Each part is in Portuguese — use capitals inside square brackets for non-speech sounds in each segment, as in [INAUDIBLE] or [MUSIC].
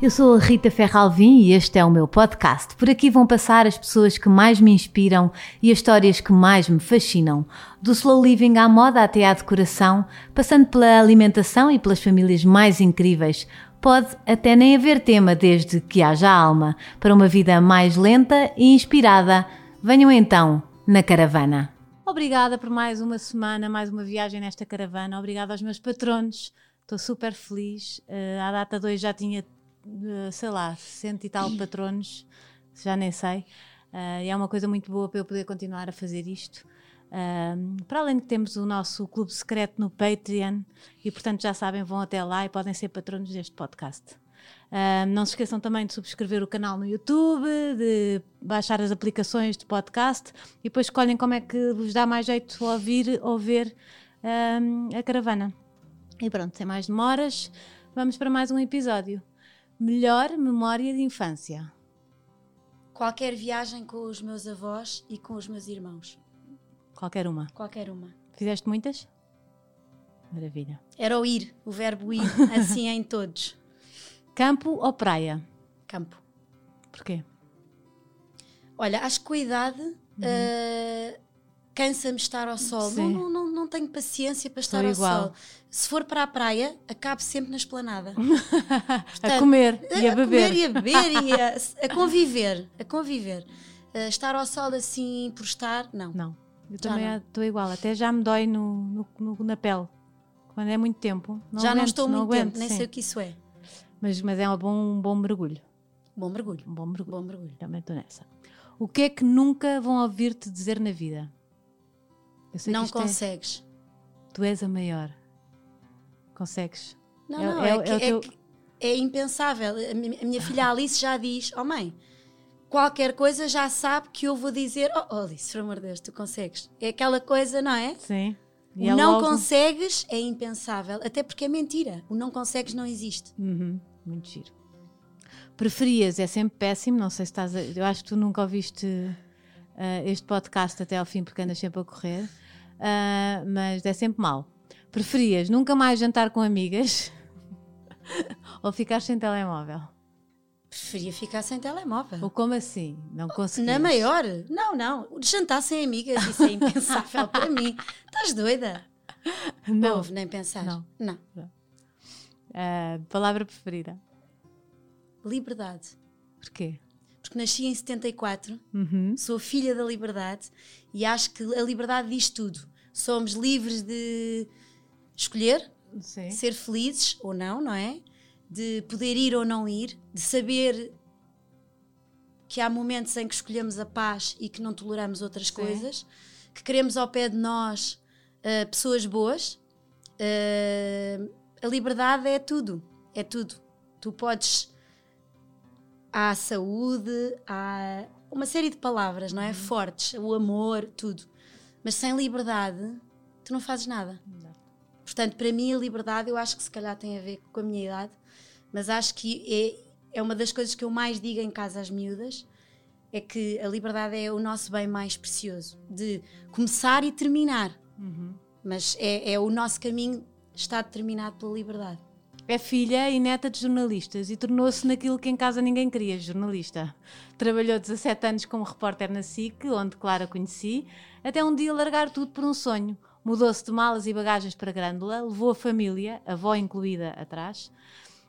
Eu sou a Rita Ferralvim e este é o meu podcast. Por aqui vão passar as pessoas que mais me inspiram e as histórias que mais me fascinam. Do slow living à moda até à decoração, passando pela alimentação e pelas famílias mais incríveis. Pode até nem haver tema desde que haja alma, para uma vida mais lenta e inspirada. Venham então na caravana. Obrigada por mais uma semana, mais uma viagem nesta caravana. Obrigada aos meus patronos. Estou super feliz. Uh, à data 2 já tinha sei lá, cento e tal patronos, já nem sei. Uh, e é uma coisa muito boa para eu poder continuar a fazer isto. Uh, para além de temos o nosso clube secreto no Patreon e portanto já sabem, vão até lá e podem ser patronos deste podcast. Uh, não se esqueçam também de subscrever o canal no YouTube, de baixar as aplicações de podcast e depois escolhem como é que vos dá mais jeito ouvir ou ver a caravana. E pronto, sem mais demoras, vamos para mais um episódio. Melhor memória de infância? Qualquer viagem com os meus avós e com os meus irmãos. Qualquer uma? Qualquer uma. Fizeste muitas? Maravilha. Era o ir, o verbo ir, [LAUGHS] assim em todos. Campo ou praia? Campo. Porquê? Olha, acho que com a idade uhum. uh, cansa-me estar ao sol. Não, não, não, não, tenho paciência para estar ao sol. Se for para a praia, acabo sempre na esplanada. [LAUGHS] Portanto, a comer e a, a beber. A comer e a beber e a, [LAUGHS] a conviver. A conviver. Uh, estar ao sol assim por estar, não. Não. Eu já também estou igual. Até já me dói no, no, no, na pele. Quando é muito tempo. Já aguento, não estou muito aguento, tempo, nem sim. sei o que isso é. Mas, mas é um bom, um bom mergulho. Bom mergulho. Um bom mergulho. Bom mergulho. Também estou nessa. O que é que nunca vão ouvir-te dizer na vida? Não é consegues. É... Tu és a maior. Consegues. Não, é, não, é, é, que, teu... é, impensável. A minha, a minha filha Alice já diz: Oh mãe, qualquer coisa já sabe que eu vou dizer: Oh, oh Alice, por amor de Deus, tu consegues. É aquela coisa, não é? Sim. E o não logo... consegues é impensável, até porque é mentira. O não consegues não existe. Uhum. Muito giro. Preferias, é sempre péssimo, não sei se estás a... Eu acho que tu nunca ouviste uh, este podcast até ao fim porque andas sempre a correr, uh, mas é sempre mal. Preferias nunca mais jantar com amigas [LAUGHS] ou ficar sem telemóvel? Preferia ficar sem telemóvel. Ou como assim? Não conseguias? Na maior? Não, não. Jantar sem amigas, isso é impensável [LAUGHS] para mim. Estás doida? Não. nem pensar. Não. não. Uh, palavra preferida? Liberdade. Porquê? Porque nasci em 74, uhum. sou filha da liberdade e acho que a liberdade diz tudo. Somos livres de escolher, Sim. ser felizes ou não, não é? De poder ir ou não ir, de saber que há momentos em que escolhemos a paz e que não toleramos outras Sim. coisas, que queremos ao pé de nós uh, pessoas boas. Uh, a liberdade é tudo, é tudo. Tu podes há saúde, há uma série de palavras, não é? Uhum. Fortes, o amor, tudo. Mas sem liberdade, tu não fazes nada. Não. Portanto, para mim, a liberdade, eu acho que se calhar tem a ver com a minha idade, mas acho que é, é uma das coisas que eu mais digo em casa às miúdas, é que a liberdade é o nosso bem mais precioso, de começar e terminar. Uhum. Mas é, é o nosso caminho está determinado pela liberdade. É filha e neta de jornalistas e tornou-se naquilo que em casa ninguém queria, jornalista. Trabalhou 17 anos como repórter na SIC, onde Clara conheci, até um dia largar tudo por um sonho. Mudou-se de malas e bagagens para Grândola, levou a família, a avó incluída, atrás,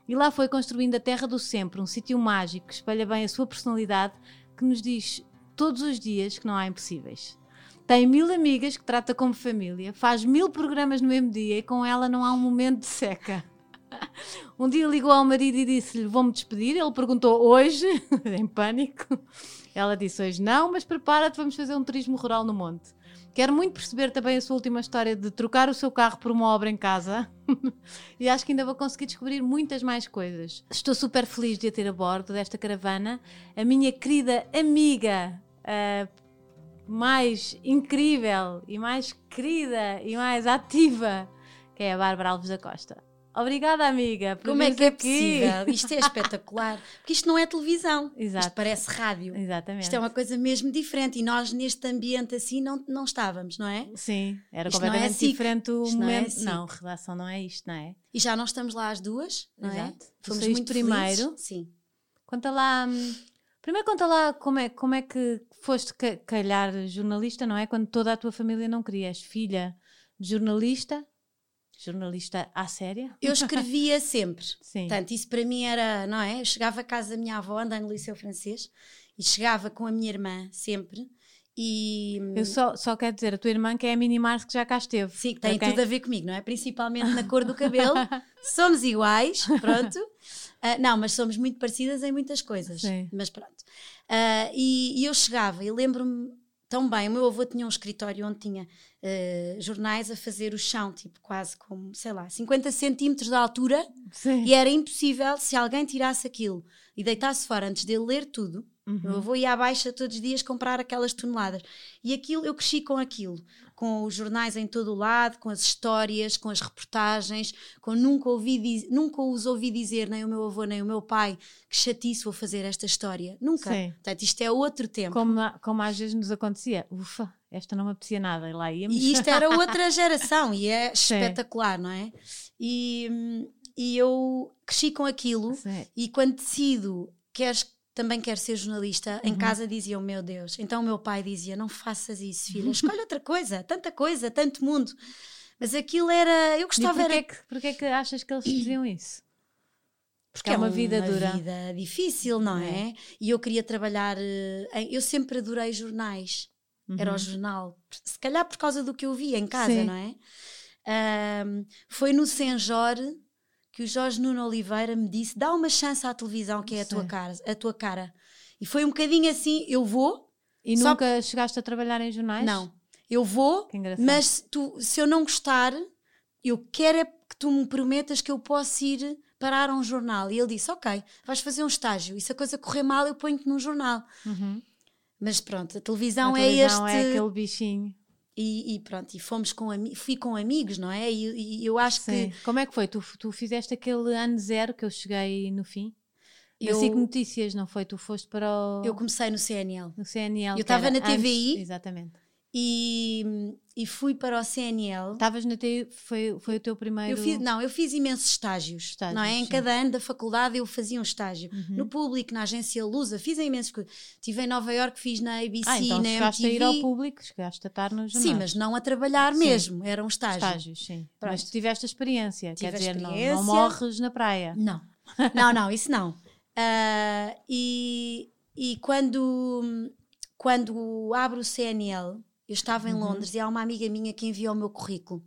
e lá foi construindo a terra do sempre, um sítio mágico que espelha bem a sua personalidade, que nos diz todos os dias que não há impossíveis. Tem mil amigas que trata como família, faz mil programas no mesmo dia e com ela não há um momento de seca. [LAUGHS] Um dia ligou ao marido e disse-lhe: Vou-me despedir. Ele perguntou hoje, [LAUGHS] em pânico. Ela disse: Hoje não, mas prepara-te, vamos fazer um turismo rural no monte. Quero muito perceber também a sua última história de trocar o seu carro por uma obra em casa [LAUGHS] e acho que ainda vou conseguir descobrir muitas mais coisas. Estou super feliz de a ter a bordo desta caravana. A minha querida amiga, uh, mais incrível e mais querida e mais ativa, que é a Bárbara Alves da Costa. Obrigada, amiga. por Como é que é aqui. possível? [LAUGHS] Isto é espetacular. Porque isto não é televisão. Exato. Isto parece rádio. Exatamente. Isto é uma coisa mesmo diferente. E nós, neste ambiente assim, não, não estávamos, não é? Sim, era Isto é completamente SIC. diferente o Isto não é momento. Não, redação não é isto, não é? E já não estamos lá às duas, não é? Exato. Tu Fomos muito primeiro. felizes. Sim. Conta lá. hum, Primeiro conta lá como é, como é que foste ca- calhar jornalista, não é? Quando toda a tua família não queria. És filha de jornalista, jornalista à séria. Eu [LAUGHS] escrevia sempre. Sim. Portanto, isso para mim era, não é? Eu chegava à casa da minha avó, andando no liceu francês, e chegava com a minha irmã sempre. E Eu só, só quero dizer, a tua irmã que é a Mini Mars que já cá esteve. sim, que tem Ok? tudo a ver comigo, não é? Principalmente na cor do cabelo. [LAUGHS] somos iguais, pronto. Ah, não, mas somos muito parecidas em muitas coisas. Sim. Mas pronto. Ah, e, e eu chegava, e lembro-me tão bem, o meu avô tinha um escritório onde tinha ah, jornais a fazer o chão, tipo quase como, sei lá, 50 centímetros de altura. Sim. E era impossível se alguém tirasse aquilo e deitasse fora antes dele ler tudo. Uhum. Eu vou ir à baixa todos os dias comprar aquelas toneladas. E aquilo, eu cresci com aquilo, com os jornais em todo o lado, com as histórias, com as reportagens, com nunca, ouvi nunca os ouvi dizer, nem o meu avô, nem o meu pai, que chatice vou fazer esta história. Nunca. Sim. Portanto, isto é outro tempo. Como, como às vezes nos acontecia. Ufa, esta não me apetecia nada. E lá íamos. E isto era [LAUGHS] outra geração e é Sim. espetacular, não é? E, e eu cresci com aquilo. Sim. E quando decido, queres, também quero ser jornalista, Uhum. em casa diziam, meu Deus. Então o meu pai dizia, não faças isso, filha, escolhe outra coisa, tanta coisa, tanto mundo. Mas aquilo era, eu E gostava porquê, era... é que, porquê é que achas que eles diziam isso? Porque é uma vida dura. vida difícil, não é? É. E eu queria trabalhar, eh, eu sempre adorei jornais. Era o jornal. Se calhar por causa do que eu via em casa, Uhum. Sim. não é? Ahm, foi no Senjor que o Jorge Nuno Oliveira me disse: dá uma chance à televisão, que é a tua, cara, a tua cara. E foi um bocadinho assim: eu vou, E Só- nunca chegaste a trabalhar em jornais? não, eu vou, mas se, tu, se eu não gostar, eu quero é que tu me prometas que eu posso ir parar a um jornal. E ele disse: Ok, vais fazer um estágio. E se a coisa correr mal, eu ponho-te num jornal. Uhum. Mas pronto, a televisão, A é televisão este. é aquele bichinho. E, e pronto, e fomos com fui com amigos, não é? E, e eu acho Sim. que Como é que foi? Tu, tu fizeste aquele ano zero que eu cheguei no fim? Eu... SIC Notícias, não foi? Tu foste para o eu comecei no CNL no CNL. eu estava na TVI. antes- Exatamente. E, e fui para o CNL. Estavas na TVI, foi, foi o teu primeiro... Eu fiz, não, eu fiz imensos estágios, Estágios, não é? Em sim. cada ano da faculdade eu fazia um estágio. Uhum. No público, na agência Lusa, fiz imensos. Estive em Nova York, fiz na ABC, Ah, então na chegaste MTV. a ir ao público, chegaste a estar nos jornais. Sim, mas não a trabalhar Sim. mesmo, era um estágio. Estágios, sim. Pronto. Mas tiveste a experiência, Tive quer dizer, não- Não, experiência. morres na praia. Não, não, não, isso não. [LAUGHS] Ah, e e quando, quando abro o CNL, eu estava em Uhum. Londres e há uma amiga minha que enviou o meu currículo.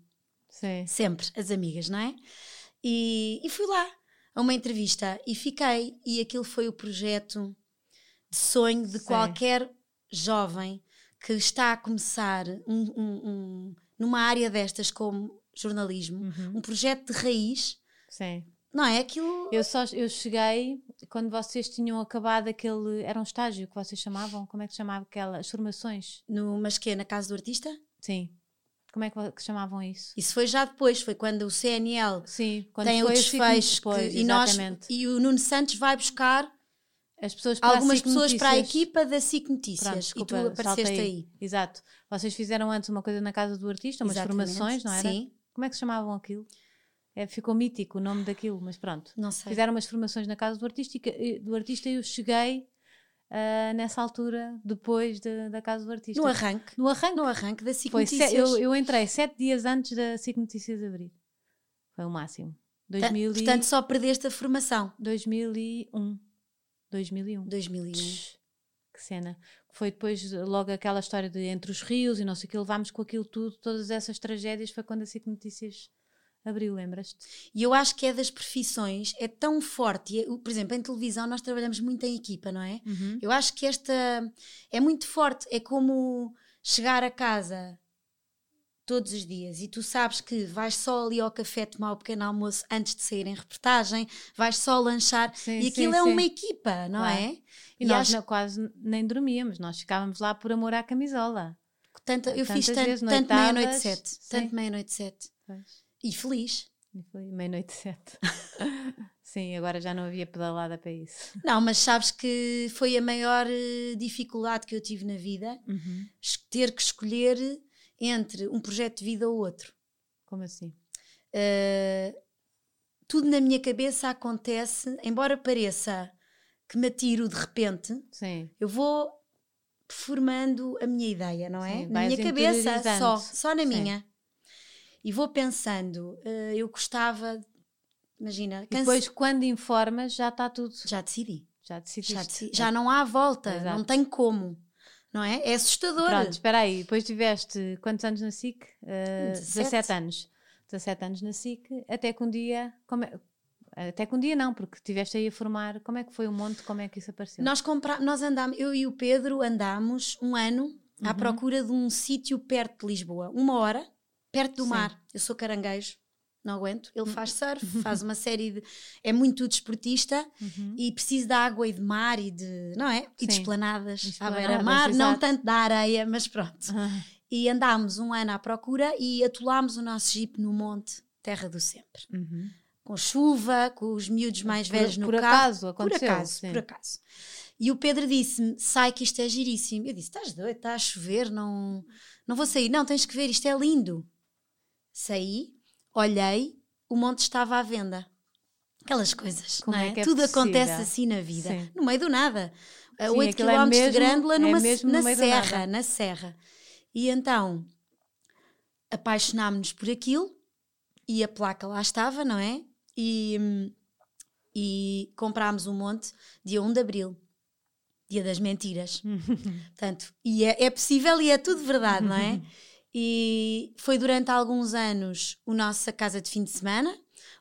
Sim. Sempre, as amigas, não é? E, e fui lá a uma entrevista e fiquei. E aquilo foi o projeto de sonho de Sim. qualquer jovem que está a começar um- um- um- numa área destas como jornalismo, Uhum. um projeto de raiz, Sim. Não é? Aquilo. Eu só eu cheguei quando vocês tinham acabado aquele. Era um estágio que vocês chamavam? Como é que se chamava aquela? As formações? No, mas que é na casa do artista? Sim. Como é que, chamavam isso? Isso foi já depois, foi quando o CNL Sim, quando tem o desfecho depois, que- e, nós, exatamente. e o Nuno Santos vai buscar As pessoas algumas pessoas para a Notícias. equipa da SIC Pronto, Notícias desculpa, e tu apareceste saltei. aí. Exato. Vocês fizeram antes uma coisa na casa do artista, umas Exatamente, formações, não era? Sim, Como é que se chamavam aquilo? É, ficou mítico o nome daquilo, mas pronto. não sei. Fizeram umas formações na casa do artista e, que- do artista e eu cheguei ah, nessa altura, depois de- da casa do artista. No arranque. No arranque. No arranque da SIC Foi Notícias. eu, eu entrei sete dias antes da SIC Notícias abrir. Foi o máximo. Ta- 2000 e- Portanto, só perdeste a formação. 2001. 2001. 2001. Tch, Que cena. Foi depois logo aquela história de entre os rios e não sei o que, levámos com aquilo tudo, todas essas tragédias, foi quando a SIC Notícias abriu, lembras-te? E eu acho que é das profissões, é tão forte. é- por exemplo, em televisão nós trabalhamos muito em equipa, não é? Eu acho que esta é muito forte. É como chegar a casa todos os dias e tu sabes que vais só ali ao café tomar o pequeno almoço antes de sair em reportagem, vais só lanchar Sim, e aquilo sim, é sim. uma equipa, não Claro. é? E, E nós acho- não- quase nem dormíamos, nós ficávamos lá por amor à camisola. Tanto, eu fiz Tantas tanto, vezes, tanto meia-noite sete, tanto meia-noite sete. Pois. E feliz. Meia-noite sete. [LAUGHS] Sim, agora já não havia pedalada para isso. Não, mas sabes que foi a maior eh, dificuldade que eu tive na vida Uhum. ter que escolher entre um projeto de vida ou outro. Como assim? Uh, tudo na minha cabeça acontece, embora pareça que me atiro de repente, Sim. eu vou formando a minha ideia, não é? Sim, na minha cabeça, só, só na Sim. minha. E vou pensando, uh, eu gostava, imagina, canse- depois, quando informas, já está tudo. já decidi, Já decidiste. já, decidi, já não há volta, Exato. não tem como, não é? É assustador. Pronto, espera aí. Depois tiveste quantos anos na SIC? Uh, 17. 17 anos. 17 anos na SIC, até que um dia. Como é- Até que um dia não, porque estiveste aí a formar. Como é que foi o monte? Como é que isso apareceu? Nós compra... nós andámos, eu e o Pedro andámos um ano à Uhum. procura de um sítio perto de Lisboa, uma hora, perto do Sim. mar. Eu sou caranguejo, não aguento. Ele faz surf, [LAUGHS] faz uma série de. É muito desportista Uhum. e precisa de água e de mar e de. Não é? E de Sim. esplanadas, à beira-mar, não exato. tanto da areia, mas pronto. Ah, E andámos um ano à procura e atolámos o nosso jeep no monte Terra do Sempre. uhum. Com chuva, com os miúdos mais Por- velhos no por carro. acaso Por aconteceu, acaso, sim. por acaso. E o Pedro disse-me: sai que isto é giríssimo. Eu disse: estás doido, está a chover, não, não vou sair. Não, tens que ver, isto é lindo. Saí, olhei, o monte estava à venda. Aquelas coisas, Como não é é? que é Tudo acontece possível? assim na vida, Sim. no meio do nada. A Sim, 8 aquilo é km de Grândola é numa, no na serra, na serra. E então apaixonámos-nos por aquilo e a placa lá estava, não é? E, e comprámos um monte dia 1 de Abril, dia das mentiras. [LAUGHS] Portanto, e é, é possível e é tudo verdade, não é? [LAUGHS] E foi durante alguns anos o nossa casa de fim de semana,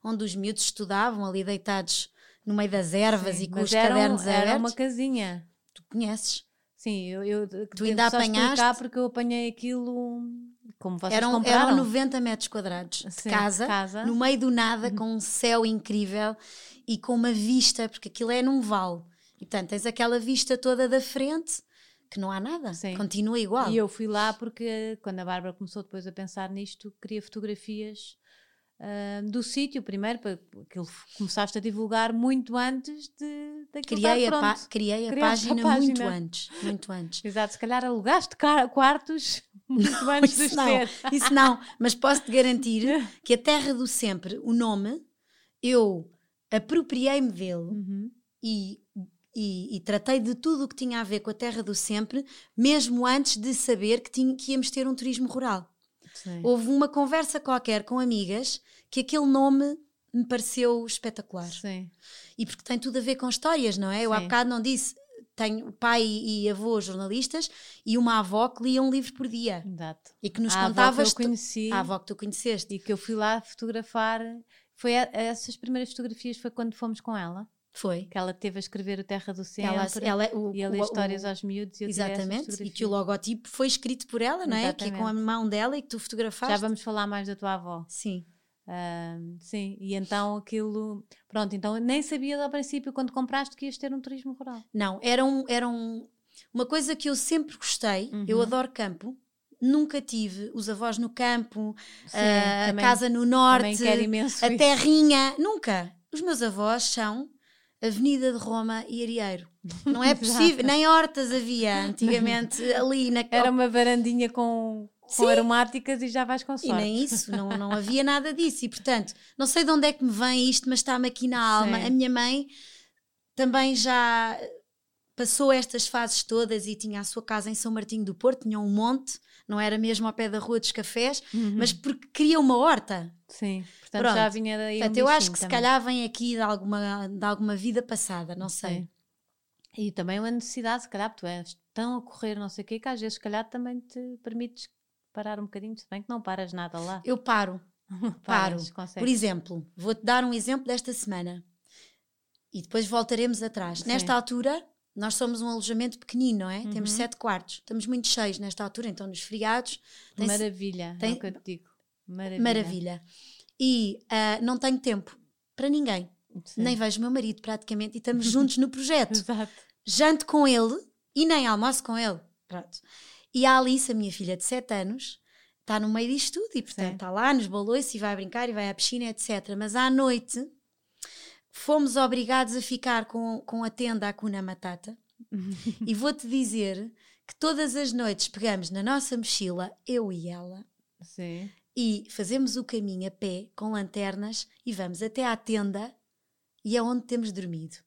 onde os miúdos estudavam ali deitados no meio das ervas Sim, e com os era um- cadernos Era abertos. uma casinha. Tu conheces? Sim, eu, eu Tu ainda apanhaste? porque eu apanhei aquilo como vocês Eram, compraram. eram 90 metros quadrados de Sim, casa, casa. no meio do nada, com um céu incrível e com uma vista, porque aquilo é num vale. E portanto tens aquela vista toda da frente que não há nada, Sim. continua igual. E eu fui lá porque quando a Bárbara começou depois a pensar nisto, queria fotografias ah, do sítio primeiro, para aquilo começaste a divulgar muito antes de daquilo criei, estar a, pronto. criei a Criaste a página, muito página. antes, muito antes. [LAUGHS] Exato, se calhar alugaste quartos [LAUGHS] muito antes Isso não, ter. isso não, mas posso-te garantir [LAUGHS] que a Terra do Sempre, o nome, eu apropriei-me dele Uhum. e, e, e tratei de tudo o que tinha a ver com a Terra do Sempre, mesmo antes de saber que, tinha, que íamos ter um turismo rural. Sim. Houve uma conversa qualquer com amigas que aquele nome me pareceu espetacular. Sim. E porque tem tudo a ver com histórias, não é? Eu há bocado não disse. Tenho pai e avô jornalistas e uma avó que lia um livro por dia Exato. e que nos a contava. avó que eu conheci A avó que tu conheceste. e que eu fui lá fotografar. Foi a- essas primeiras fotografias foi quando fomos com ela, Foi. que ela teve a escrever o Terra do Sempre Ela, ela, o, e a ler o- histórias o- aos miúdos e eu Exatamente. E que o logotipo foi escrito por ela, não é? Que é com a Exatamente. mão dela e que tu fotografaste. Já vamos falar mais da tua avó. Sim. Sim, e então aquilo. Pronto, então nem sabias ao princípio, quando compraste, que ias ter um turismo rural. Não, era, um, era um- uma coisa que eu sempre gostei. Eu Uhum. adoro campo. Nunca tive os avós no campo, Sim, a também- casa no norte, a terrinha. Nunca. Os meus avós são Avenida de Roma e Arieiro. [LAUGHS] Não é possível. Nem hortas havia antigamente [LAUGHS] ali na Era uma varandinha com, com aromáticas e já vais com E sorte. nem isso, não, [LAUGHS] não havia nada disso. E portanto, não sei de onde é que me vem isto, mas está-me aqui na alma. Sim. A minha mãe também já passou estas fases todas e tinha a sua casa em São Martinho do Porto, tinha um monte, não era mesmo ao pé da Rua dos Cafés, Uhum. mas porque queria uma horta. Sim, portanto Pronto. já vinha daí. Portanto, um eu acho que se também. calhar vem aqui de alguma, de alguma vida passada, não sei. Sim. E também uma necessidade, se calhar, tu és tão a correr, não sei o quê, que às vezes, se calhar, também te permites parar um bocadinho, se bem que não paras nada lá. Eu paro. [LAUGHS] paro. Paras. Por exemplo, vou-te dar um exemplo desta semana e depois voltaremos atrás. Sim. Nesta altura, nós somos um alojamento pequenino, não é? Temos Uhum. sete quartos. Estamos muito cheios nesta altura, então nos feriados. tem- Maravilha, tem- é o que eu te digo. Maravilha. Maravilha. E ah, não tenho tempo para ninguém. Sim. Nem vejo o meu marido praticamente e estamos juntos no projeto. [LAUGHS] Exato. Janto com ele e nem almoço com ele. Pronto. E a Alice, a minha filha de 7 anos, está no meio disto tudo e, portanto, está lá nos balões e vai brincar e vai à piscina, etc. Mas à noite fomos obrigados a ficar com, com a tenda à Cuna Matata. [LAUGHS] e vou-te dizer que todas as noites pegamos na nossa mochila, eu e ela, Sim. e fazemos o caminho a pé com lanternas e vamos até à tenda e é onde temos dormido.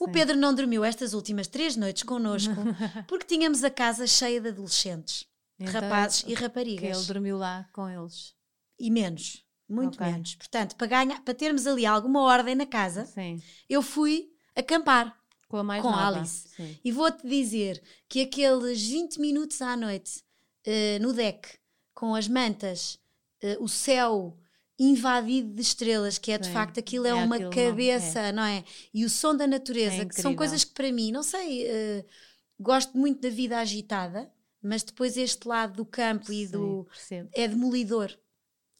O Sim. Pedro não dormiu estas últimas três noites connosco [LAUGHS] porque tínhamos a casa cheia de adolescentes, Então, rapazes e Que ele raparigas. dormiu lá com eles. E menos, muito Ok. menos. Portanto, para, ganhar, para termos ali alguma ordem na casa, Sim. eu fui acampar. Com a mais Com nova. Alice. Sim. E vou-te dizer que aqueles 20 minutos à noite eh, no deck, com as mantas, eh, o céu invadido de estrelas, que é de Sim, facto aquilo é, é uma aquilo, não- cabeça, não é? E o som da natureza, É que são coisas que para mim, não sei, eh, gosto muito da vida agitada, mas depois este lado do campo e Sim, do. percebo. é demolidor.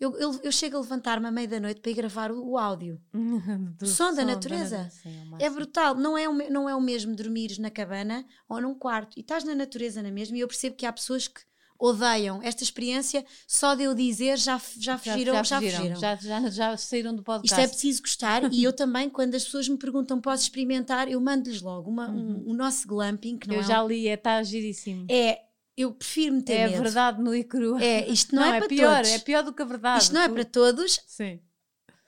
Eu, eu, eu chego a levantar-me à meia da noite para ir gravar o, o áudio. [LAUGHS] Do som da natureza. natu- Sim, é É brutal, não é, o, não é o mesmo dormires na cabana ou num quarto. E estás na natureza na mesma. E eu percebo que há pessoas que odeiam esta experiência, só de eu dizer já, já fugiram, já, fugiram. Já, já, já saíram do podcast. Isto é preciso gostar e eu [LAUGHS] também, quando as pessoas me perguntam, posso experimentar, eu mando-lhes logo uma, um- o nosso glamping, que não Eu é, já li, está giríssimo. é eu prefiro meter É a medo. verdade no e crua. É, isto não, é, para pior, todos. é pior do que a verdade. Isto não é para todos. Sim.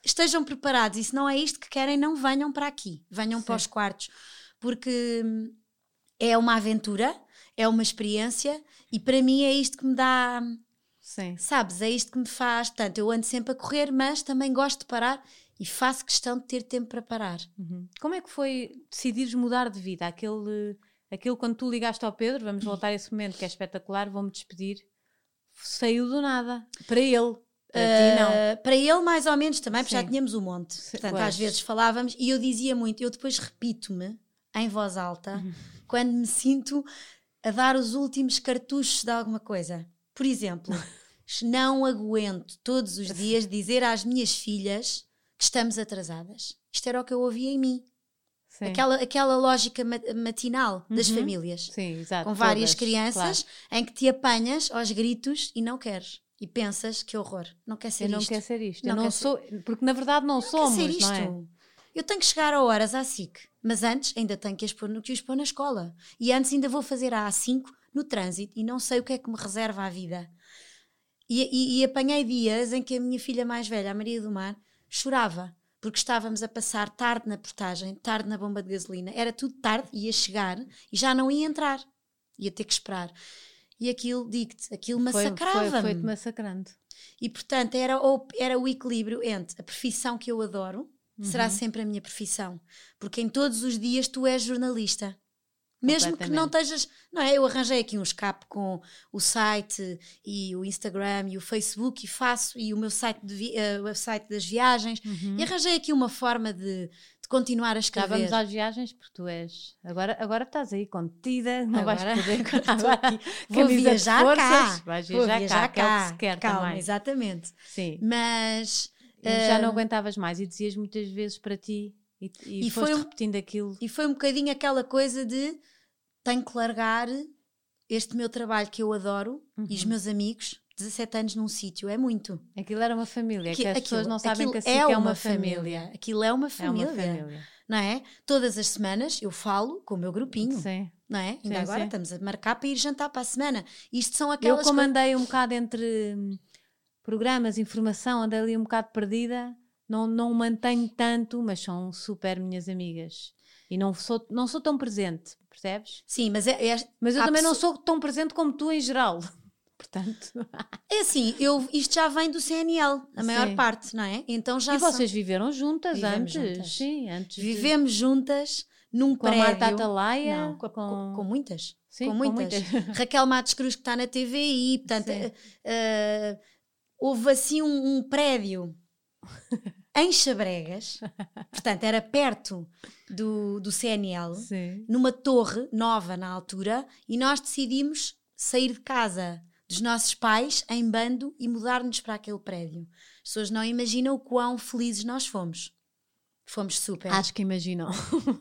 Estejam preparados. E se não é isto que querem, não venham para aqui. Venham para Sim. os quartos. Porque hum, é uma aventura, é uma experiência e para mim é isto que me dá, Sim. sabes, é isto que me faz. Portanto, eu ando sempre a correr, mas também gosto de parar e faço questão de ter tempo para parar. Uhum. Como é que foi decidires mudar de vida? Aquele, aquele quando tu ligaste ao Pedro, vamos voltar a esse momento que é espetacular, vou-me despedir, saiu do nada. Para ele. Para ti, não. Ah, para ele, mais ou menos também, porque já Sim. tínhamos um monte. Portanto, pois. às vezes falávamos e eu dizia muito, eu depois repito-me em voz alta Uhum. [LAUGHS] quando me sinto a dar os últimos cartuchos de alguma coisa. Por exemplo, [LAUGHS] não aguento todos os dias [LAUGHS] dizer às minhas filhas que estamos atrasadas. Isto era o que eu ouvia em mim. Sim. Aquela, aquela lógica ma- matinal das Uhum. famílias Sim, exato. com várias todas, crianças em que te apanhas aos gritos e não queres. E pensas que horror, não quer ser Eu não isto. quero ser isto. Não não quer sou. Porque na verdade não, Não somos, quer ser isto. não é? Eu tenho que chegar a horas à SIC, mas antes ainda tenho que, pôr, no- que pôr na escola. E antes ainda vou fazer a A5 no trânsito e não sei o que é que me reserva a vida. E, e- e apanhei dias em que a minha filha mais velha, a Maria do Mar, chorava. Porque estávamos a passar tarde na portagem, tarde na bomba de gasolina. Era tudo tarde, ia chegar e já não ia entrar. Ia ter que esperar. E aquilo, digo-te, aquilo Foi- massacrava-me. Foi, foi-te massacrando. E portanto era o, era o equilíbrio entre a profissão que eu adoro, será Uhum. sempre a minha profissão, porque em todos os dias tu és jornalista. Mesmo que não estejas. Não é? Eu arranjei aqui um escape com o site e o Instagram e o Facebook e faço, e o meu site, de vi- eh, o site das viagens, e arranjei aqui uma forma de, de continuar a Já escrever. vamos às viagens porque tu és. Agora, agora estás aí contida, não vais Agora- poder. [LAUGHS] agora estou Agora, aqui. Vou viajar forças, cá. Vais Vou viajar, cá, que é que se quer Calma, também. exatamente. Sim. Mas. E já não eh, aguentavas mais e dizias muitas vezes para ti e, e, E foi um- repetindo aquilo. E foi um bocadinho aquela coisa de tenho que largar este meu trabalho que eu adoro e Uhum. os meus amigos, 17 anos num sítio, é muito. Aquilo era uma família, Aqui- que as pessoas aquilo- não sabem que assim é, uma família. Aquilo é uma É família, uma família. não é? Todas as semanas eu falo com o meu grupinho, Sim. não é? Ainda Sim, agora sim. estamos a marcar para ir jantar para a semana. Isto são Eu, aquelas como coisas... andei um bocado entre hum, programas, informação, andei ali um bocado perdida, não, não mantenho tanto, mas são super minhas amigas. E não sou, não sou tão presente, percebes? Sim, mas é, é, Mas eu também não pessoa- sou tão presente como tu em geral. [LAUGHS] Portanto. é assim, eu, isto já vem do CNL, a maior Sim. parte, não é? Então já e são- vocês viveram juntas Vivemos antes? juntas. Sim, antes. de- vivemos juntas num com a prédio. Marta Atalaia. Não, com, com- com muitas. Sim, com muitas. [LAUGHS] Raquel Matos Cruz, que está na TVI, portanto, eh, eh, houve assim um, um prédio [LAUGHS] em Chabregas, [LAUGHS] portanto, era perto do, do CNL, Sim. numa torre nova na altura, e nós decidimos sair de casa dos nossos pais em bando e mudar-nos para aquele prédio. As pessoas não imaginam o quão felizes nós fomos. Fomos super. Acho que imaginam.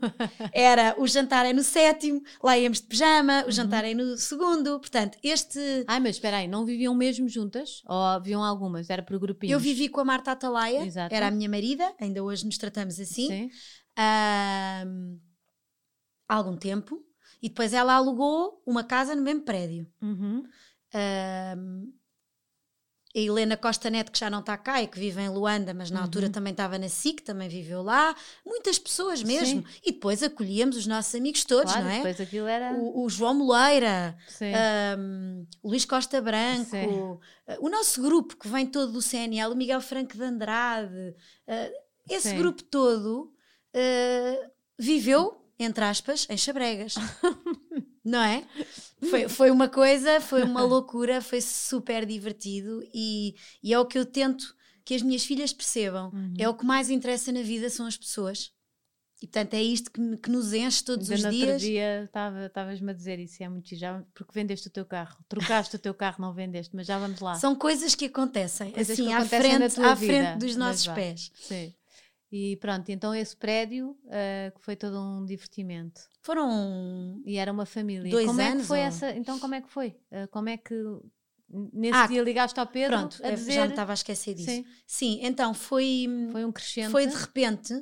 [LAUGHS] Era o jantar é no sétimo, lá íamos de pijama, o jantar é no segundo. Portanto, este. Ai, mas espera aí, não viviam mesmo juntas? Ou haviam algumas? Era por grupinhos? Eu vivi com a Marta Atalaia, Exato. era a minha marida, ainda hoje nos tratamos assim. Sim. ahm, há algum tempo. E depois ela alugou uma casa no mesmo prédio. Uhum. Ahm, a Helena Costa Neto, que já não está cá e que vive em Luanda, mas na altura também estava na SIC, também viveu lá. Muitas pessoas mesmo. E depois acolhíamos os nossos amigos todos, Claro, não é? depois aquilo era. O, o João Moleira, Sim. o Luís Costa Branco, Sim. uh, o nosso grupo que vem todo do CNL, o Miguel Franco de Andrade, uh, esse Sim. grupo todo uh, viveu, entre aspas, em Chabregas. [LAUGHS] Não é? Foi, foi uma coisa, foi uma [LAUGHS] loucura, foi super divertido e, e é o que eu tento que as minhas filhas percebam. Uhum. É o que mais interessa na vida são as pessoas. E portanto é isto que, que nos enche todos Ainda os no outro dias. dia estava- estavas-me a dizer isso, é muito já porque vendeste o teu carro. Trocaste o teu carro, não vendeste, mas já vamos lá. São coisas que acontecem, Coisas assim, que à, acontecem na frente, à vida, frente dos nossos pés. Sim. E pronto, então esse prédio ah, que foi todo um divertimento. Foram. E era uma família. Dois como é que anos, foi ou- essa? Então como é que foi? Ah, como é que nesse Ah, dia ligaste ao Pedro Pronto, a dizer já me estava a esquecer disso. Sim. Sim, então foi. foi um crescente. Foi de repente.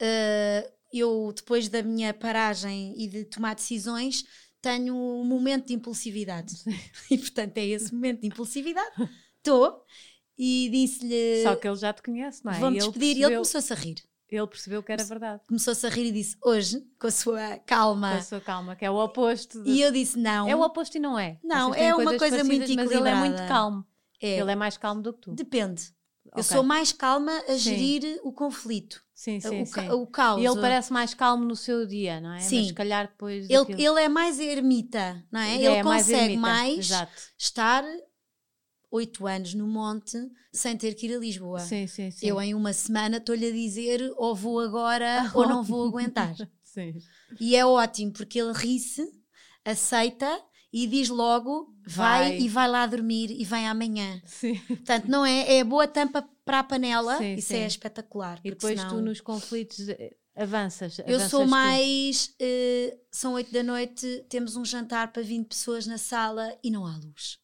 eh, eu, depois da minha paragem e de tomar decisões, tenho um momento de impulsividade. [LAUGHS] E portanto é esse momento de impulsividade. Estou e disse-lhe. Só que ele já te conhece, não é? Ele despedir. E ele percebeu- começou-se a rir. ele percebeu que era verdade. Começou-se a rir e disse: Hoje, com a sua calma. Com a sua calma, que é o oposto. de- E eu disse: Não. É o oposto e não é. Não, Vocês é uma coisa muito parecidas, Mas ele é muito equilibrada. calmo. É, Ele é mais calmo do que tu. Depende. Eu Ok. sou mais calma a gerir o conflito, Sim, sim, o, sim. o caos. E ele parece mais calmo no seu dia, não é? Sim. Mas se calhar depois. ele, daquilo- ele é mais ermita, não é? Ele Ele é mais consegue mais Exato. estar oito anos no monte sem ter que ir a Lisboa. Sim, sim, sim. Eu em uma semana estou-lhe a dizer ou vou agora [LAUGHS] ou não vou aguentar. [LAUGHS] Sim. E é ótimo porque ele ri-se, aceita e diz logo vai, Vai. e vai lá dormir e vem amanhã. Sim. Portanto, não é, é boa tampa para a panela, Sim, isso sim. é espetacular. E depois senão- tu nos conflitos eh, avanças. Eu avanças sou mais. eh, são oito da noite, temos um jantar para 20 pessoas na sala e não há luz.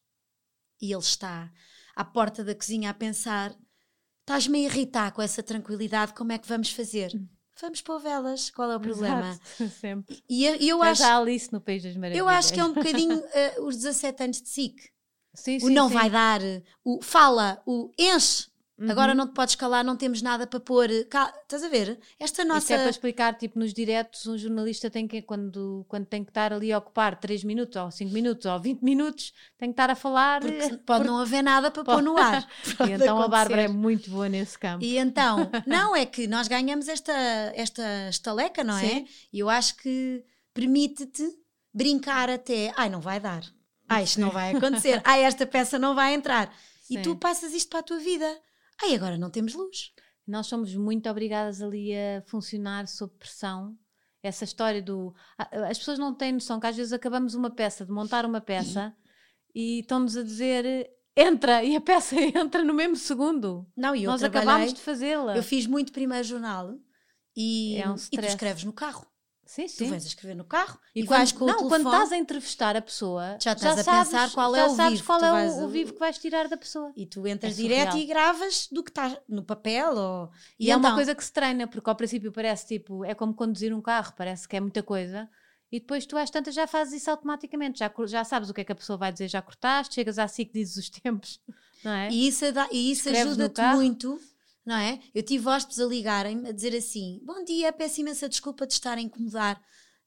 E ele está à porta da cozinha a pensar: estás-me a irritar com essa tranquilidade, como é que vamos fazer? Vamos pôr velas, qual é o problema? Exato, [LAUGHS] Sempre. E eu, eu acho, a Alice no País das Maravilhas. eu acho que é um bocadinho [LAUGHS] eh, os 17 anos de SIC. Sim, O sim, não sim. vai dar, o fala, o enche. Agora Uhum. não te podes calar, não temos nada para pôr. Cal- Estás a ver? Esta nossa. Isso é para explicar, tipo, nos diretos, um jornalista tem que, quando, quando tem que estar ali a ocupar 3 minutos, ou 5 minutos, ou 20 minutos, tem que estar a falar. Porque eh, pode não haver nada para pôr no ar. [LAUGHS] E Pode então a acontecer. Bárbara é muito boa nesse campo. E então, [LAUGHS] não, é que nós ganhamos esta, esta estaleca, não é? Sim. E eu acho que permite-te brincar até. Ai, não vai dar. Ai, isto não vai [LAUGHS] acontecer. Ai, esta peça não vai entrar. E Sim. tu passas isto para a tua vida. Ai, agora não temos luz. Nós somos muito obrigadas ali a funcionar sob pressão. Essa história do. a- As pessoas não têm noção que às vezes acabamos uma peça, de montar uma peça, e estão-nos a dizer entra, e a peça [LAUGHS] entra no mesmo segundo. Não, e eu Nós acabámos de fazê-la. Eu fiz muito primeiro jornal e, É um e tu escreves no carro. Sim, Tu sim. vais a escrever no carro e, E vais quando, com não, quando estás a entrevistar a pessoa, Já estás a sabes, pensar qual é já o sabes vivo que qual tu é vais o, o vivo que vais tirar da pessoa. E tu entras É direto e gravas do que está no papel. Ou... E, é uma então- coisa que se treina, porque ao princípio parece tipo, é como conduzir um carro, parece que é muita coisa, e depois tu às tantas já fazes isso automaticamente, já, já sabes o que é que a pessoa vai dizer, já cortaste, chegas à SIC, dizes os tempos, [LAUGHS] não é? E isso, dá- e isso ajuda-te muito, não é? Eu tive hóspedes a ligarem-me a dizer assim: Bom dia, peço imensa desculpa de estar a incomodar.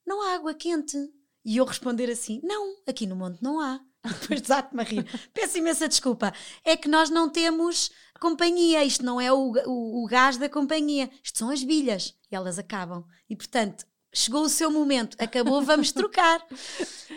Não há água quente. E eu responder assim: Não, aqui no monte não há. E depois desate-me a rir. [LAUGHS] Peço imensa desculpa. É que nós não temos companhia. Isto não é o, o, o gás da companhia. Isto são as bilhas. E elas acabam. E portanto, chegou o seu momento, acabou, vamos trocar.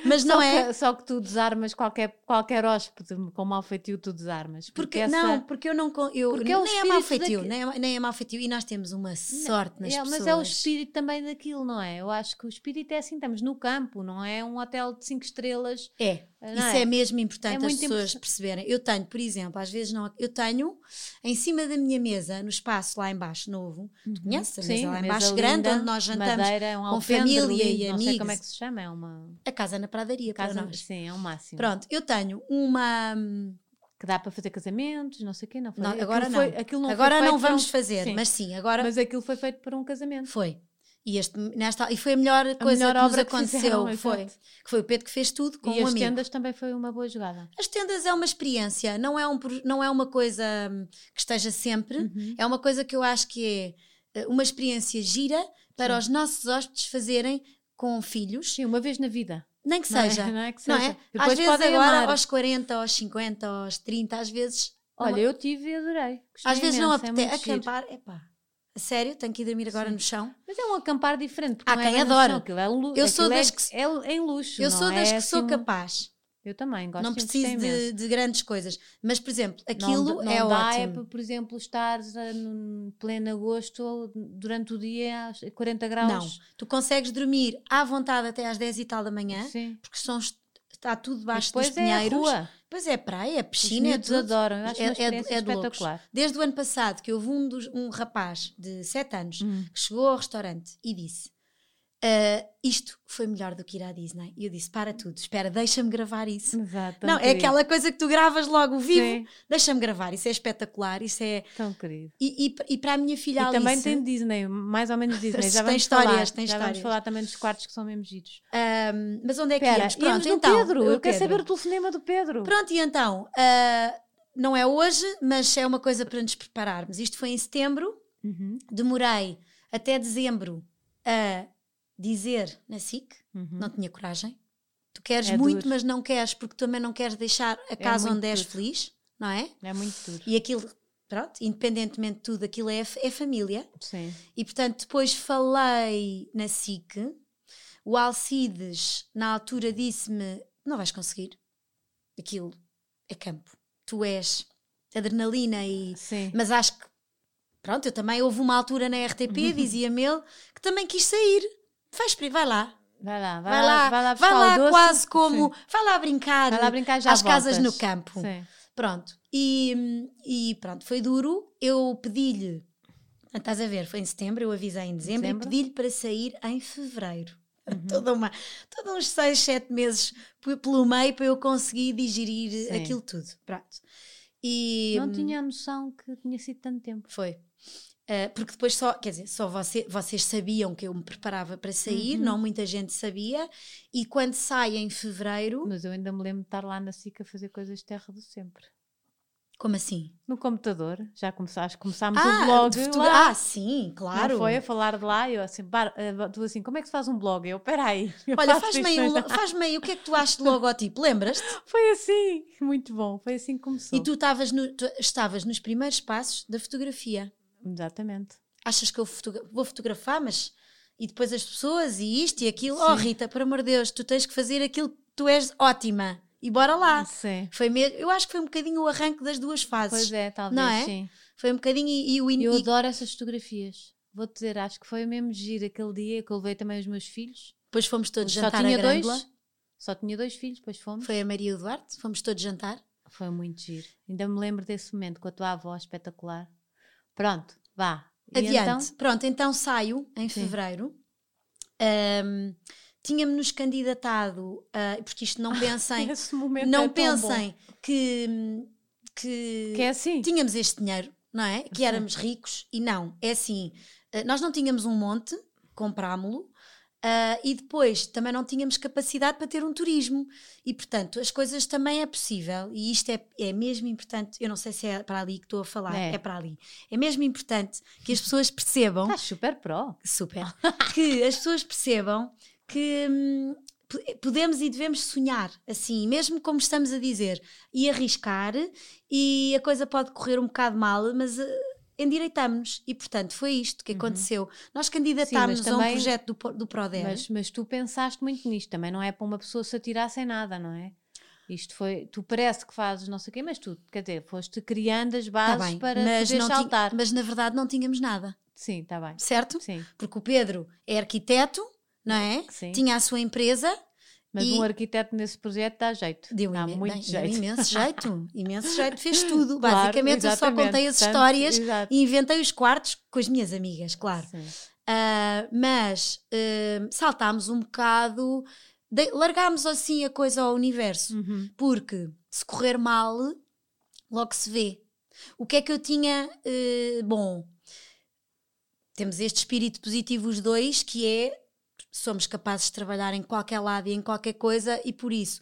Mas não só é. Que, só que tu desarmas qualquer, qualquer hóspede com mau feitio, tu desarmas. Porque, Porque, essa... não, porque eu não. Eu, Porque é nem é mau feitio, nem, é, nem é mau feitio. E nós temos uma sorte nas É, pessoas. mas é o espírito também daquilo, não é? Eu acho que o espírito é assim, estamos no campo, não é um hotel de 5 estrelas. É, Não isso é? é, mesmo importante É as pessoas importante. perceberem. Eu tenho, por exemplo, às vezes não. Eu tenho em cima da minha mesa, no espaço lá embaixo novo, tu conheces a Sim, mesa lá mesa embaixo, linda, grande, onde nós jantamos madeira, é um com família e Não sei como é amigos. que se chama, é uma a casa na pradaria casa, para nós. sim, é um máximo. Pronto, eu tenho uma. hum, Que dá para fazer casamentos, não sei o quê, não foi? Não, agora foi- não. aquilo não foi agora não vamos um- fazer, sim, mas sim, agora mas aquilo foi feito para um casamento. foi. E, este, nesta, e foi a melhor coisa melhor que nos obra que aconteceu. fizeram, foi, que foi o Pedro que fez tudo com e um as amigo. tendas também foi uma boa jogada. As tendas é uma experiência, não é, um, não é uma coisa hum, que esteja sempre, Uhum. é uma coisa que eu acho que é eh, uma experiência gira para os nossos hóspedes fazerem com filhos, Sim, uma vez na vida. nem que Não é? seja. [LAUGHS] Não é que Não seja. é? Depois às vezes podem agora, amar. aos 40, aos 50, aos 30, às vezes. Olha, não- eu tive e adorei. Gostei às vezes não imenso, é apetece. giro. acampar, epá, a sério, tenho que ir dormir agora Sim. no chão. Mas é um acampar diferente. Porque Há não é quem adore. chão, é Eu sou é- das que- É, em luxo. Eu não sou das é que sou assim um- capaz. Eu também gosto não de preciso de, de grandes coisas. Mas, por exemplo, Não aquilo d- não, é dá é ótimo. para, por exemplo, estar em pleno agosto durante o dia a 40 graus. Não, tu consegues dormir à vontade até às 10 e tal da manhã, Sim. porque são, está tudo debaixo Depois dos é pinheiros. rua. Pois é praia, é Os piscina, é miúdos tudo. adoram. Eu acho É- uma é é de espetacular. Desde o ano passado que houve um, dos- um rapaz de 7 anos Hum. que chegou ao restaurante e disse "Ah, isto foi melhor do que ir à Disney. E eu disse, para tudo, espera, deixa-me gravar isso. Exato. Não, é querido. aquela coisa que tu gravas logo vivo. Deixa-me gravar, isso é espetacular, isso é... tão querido. E, e, e para a minha filha E Alice... também tem Disney, mais ou menos Disney. [LAUGHS] Já Tem vamos histórias, falar, tem já histórias. vamos falar também dos quartos que são mesmo giros. Ahm, mas onde é que Espera, íamos? Pronto, então. Pedro. o Eu quero saber o telefonema do Pedro. Pronto, e então, ah, não é hoje, mas é uma coisa para nos prepararmos. Isto foi em setembro, Uhum, demorei até dezembro a dizer na SIC, uhum. não tinha coragem. Tu queres É muito, duro. mas não queres porque também não queres deixar a casa muito onde és duro. feliz, não é? É muito duro. E aquilo, pronto, independentemente de tudo, aquilo é, é família. Sim. E portanto, depois falei na SIC. O Alcides, na altura, disse-me: Não vais conseguir. Aquilo é campo. Tu és adrenalina e. Sim. Mas acho que. Pronto, eu também houve uma altura na RTP, dizia-me ele, que também quis sair. Vai, espre- vai lá. Vai lá, vai, Vai lá, vai lá, vai lá doce. quase como. Sim. Vai lá brincar. Vai lá brincar já às casas no campo. Sim. Pronto. E, e pronto, foi duro. Eu pedi-lhe, estás a ver, foi em setembro, eu avisei em dezembro, Dezembro. e pedi-lhe para sair em fevereiro. [LAUGHS] Uhum. Toda uma, todos uns seis, sete meses p- pelo meio para eu conseguir digerir Sim. aquilo tudo. Pronto. E Não tinha a noção que tinha sido tanto tempo. foi. Uh, porque depois só, quer dizer, só você- vocês sabiam que eu me preparava para sair, Uhum. não muita gente sabia, e quando sai em fevereiro, Mas eu ainda me lembro de estar lá na SIC a fazer coisas de terra do sempre. como assim? No computador, já começaste, começámos Ah, o blog de lá. ah, sim, Não claro. foi a falar de lá, eu assim, bar, eh, tu assim, como é que se faz um blog? Eu, peraí. eu Olha, faz-me aí, um, faz-me aí, o que é que tu achas de logotipo? Lembras-te? [LAUGHS] Foi assim, muito bom, foi assim que começou. E tu no- tu estavas nos primeiros passos da fotografia. Exatamente. Achas que eu fotogra- vou fotografar, mas. E depois as pessoas e isto e aquilo. Oh, Sim. Rita, por amor de Deus, tu tens que fazer aquilo que tu és ótima. E bora lá. Sim. Foi mesmo, eu acho que foi um bocadinho o arranque das duas fases. Pois é, talvez Não é? sim. Foi um bocadinho e, e o in- Eu adoro essas fotografias. Vou-te dizer, acho que foi mesmo giro aquele dia que eu levei também os meus filhos. depois fomos todos Só jantar tinha a dois. Só tinha dois filhos, depois fomos. Foi a Maria e o Duarte, fomos todos jantar. Foi muito giro. Ainda me lembro desse momento com a tua avó espetacular. Pronto, vá. E Adiante. então? Pronto, então saio em Sim. fevereiro. Ahm, Tinha-me-nos candidatado, a- porque isto não [LAUGHS] pensem, Esse momento não é pensem que, que, Que é assim. tínhamos este dinheiro, não é? Que éramos ricos e não, é assim, eh, nós não tínhamos um monte, comprámo-lo, ah, e depois também não tínhamos capacidade para ter um turismo. E portanto as coisas também é possível. E isto é, é mesmo importante, eu não sei se é para ali que estou a falar, É. é, para ali, é mesmo importante que as pessoas percebam Estás super pró. super, [LAUGHS] que as pessoas percebam que hum, podemos e devemos sonhar assim, mesmo como estamos a dizer, e arriscar, e a coisa pode correr um bocado mal, mas eh, endireitámos-nos. E, portanto, foi isto que Uhum. aconteceu. Nós candidatámos-nos a um projeto do, do Proder. Mas, mas tu pensaste muito nisto, também não é para uma pessoa se atirar sem nada, não é? Isto foi, tu parece que fazes não sei o quê, mas tu, quer dizer, foste criando as Tá bases bem, para mas, poder saltar. mas na verdade não tínhamos nada, Sim, está bem. certo? Sim, Porque o Pedro é arquiteto, não é? sim. Tinha a sua empresa, Mas e- um arquiteto nesse projeto dá jeito. Deu, dá muito bem, deu jeito. imenso jeito, [LAUGHS] imenso jeito, fez tudo. Claro, Basicamente, eu só contei as histórias exato. e inventei os quartos com as minhas amigas, claro. Ah, mas ah, saltámos um bocado, de- largámos assim a coisa ao universo, Uhum. porque se correr mal, logo se vê. O que é que eu tinha eh, bom? Temos este espírito positivo, os dois, que é somos capazes de trabalhar em qualquer lado e em qualquer coisa, e por isso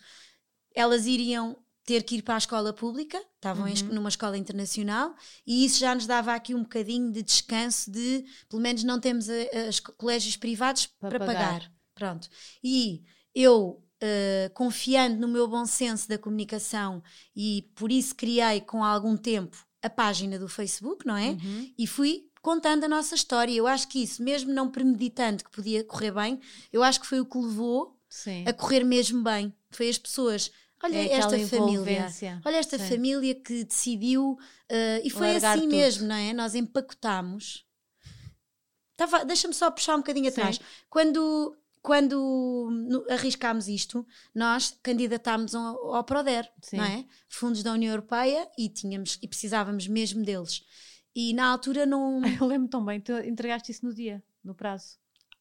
elas iriam ter que ir para a escola pública, estavam Uhum. numa escola internacional, e isso já nos dava aqui um bocadinho de descanso de, pelo menos não temos co- colégios privados Para para, pagar. pagar. Pronto. E eu, eh, confiando no meu bom senso da comunicação, e por isso criei com algum tempo a página do Facebook, não é? Uhum. e fui contando a nossa história. Eu acho que isso, mesmo não premeditando que podia correr bem, eu acho que foi o que levou Sim. a correr mesmo bem. Foi as pessoas. Olha É esta família. Olha esta Sim. família que decidiu. eh, e foi Largar assim tudo. mesmo, não é? Nós empacotámos. Tava- Deixa-me só puxar um bocadinho Sim. atrás. Quando, quando no- arriscámos isto, nós candidatámos ao, ao Proder, Sim. não é? Fundos da União Europeia e, tínhamos, e precisávamos mesmo deles. E na altura não. [LAUGHS] Eu lembro tão bem, tu entregaste isso no dia, no prazo.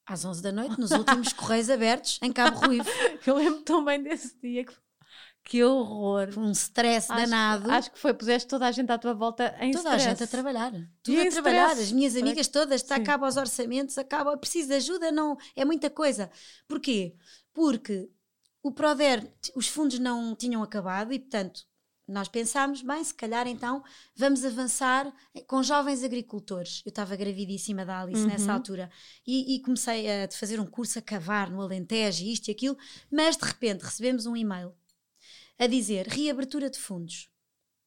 às 11 da noite, nos últimos correios abertos em Cabo Ruivo. [LAUGHS] Eu lembro tão bem desse dia. Que, [LAUGHS] que horror. Um stress Acho- danado. Acho que foi, puseste toda a gente à tua volta em Toda a stress. gente a trabalhar. Tudo em a trabalhar. stress. As minhas amigas todas, está, acaba os orçamentos, acaba, preciso de ajuda, não, é muita coisa. Porquê? Porque o Proder, os fundos não tinham acabado e, portanto, nós pensámos, bem, se calhar então vamos avançar com jovens agricultores. Eu estava gravidíssima da Alice Uhum. nessa altura e, e comecei a fazer um curso a cavar no Alentejo, isto e aquilo, mas de repente recebemos um e-mail a dizer reabertura de fundos.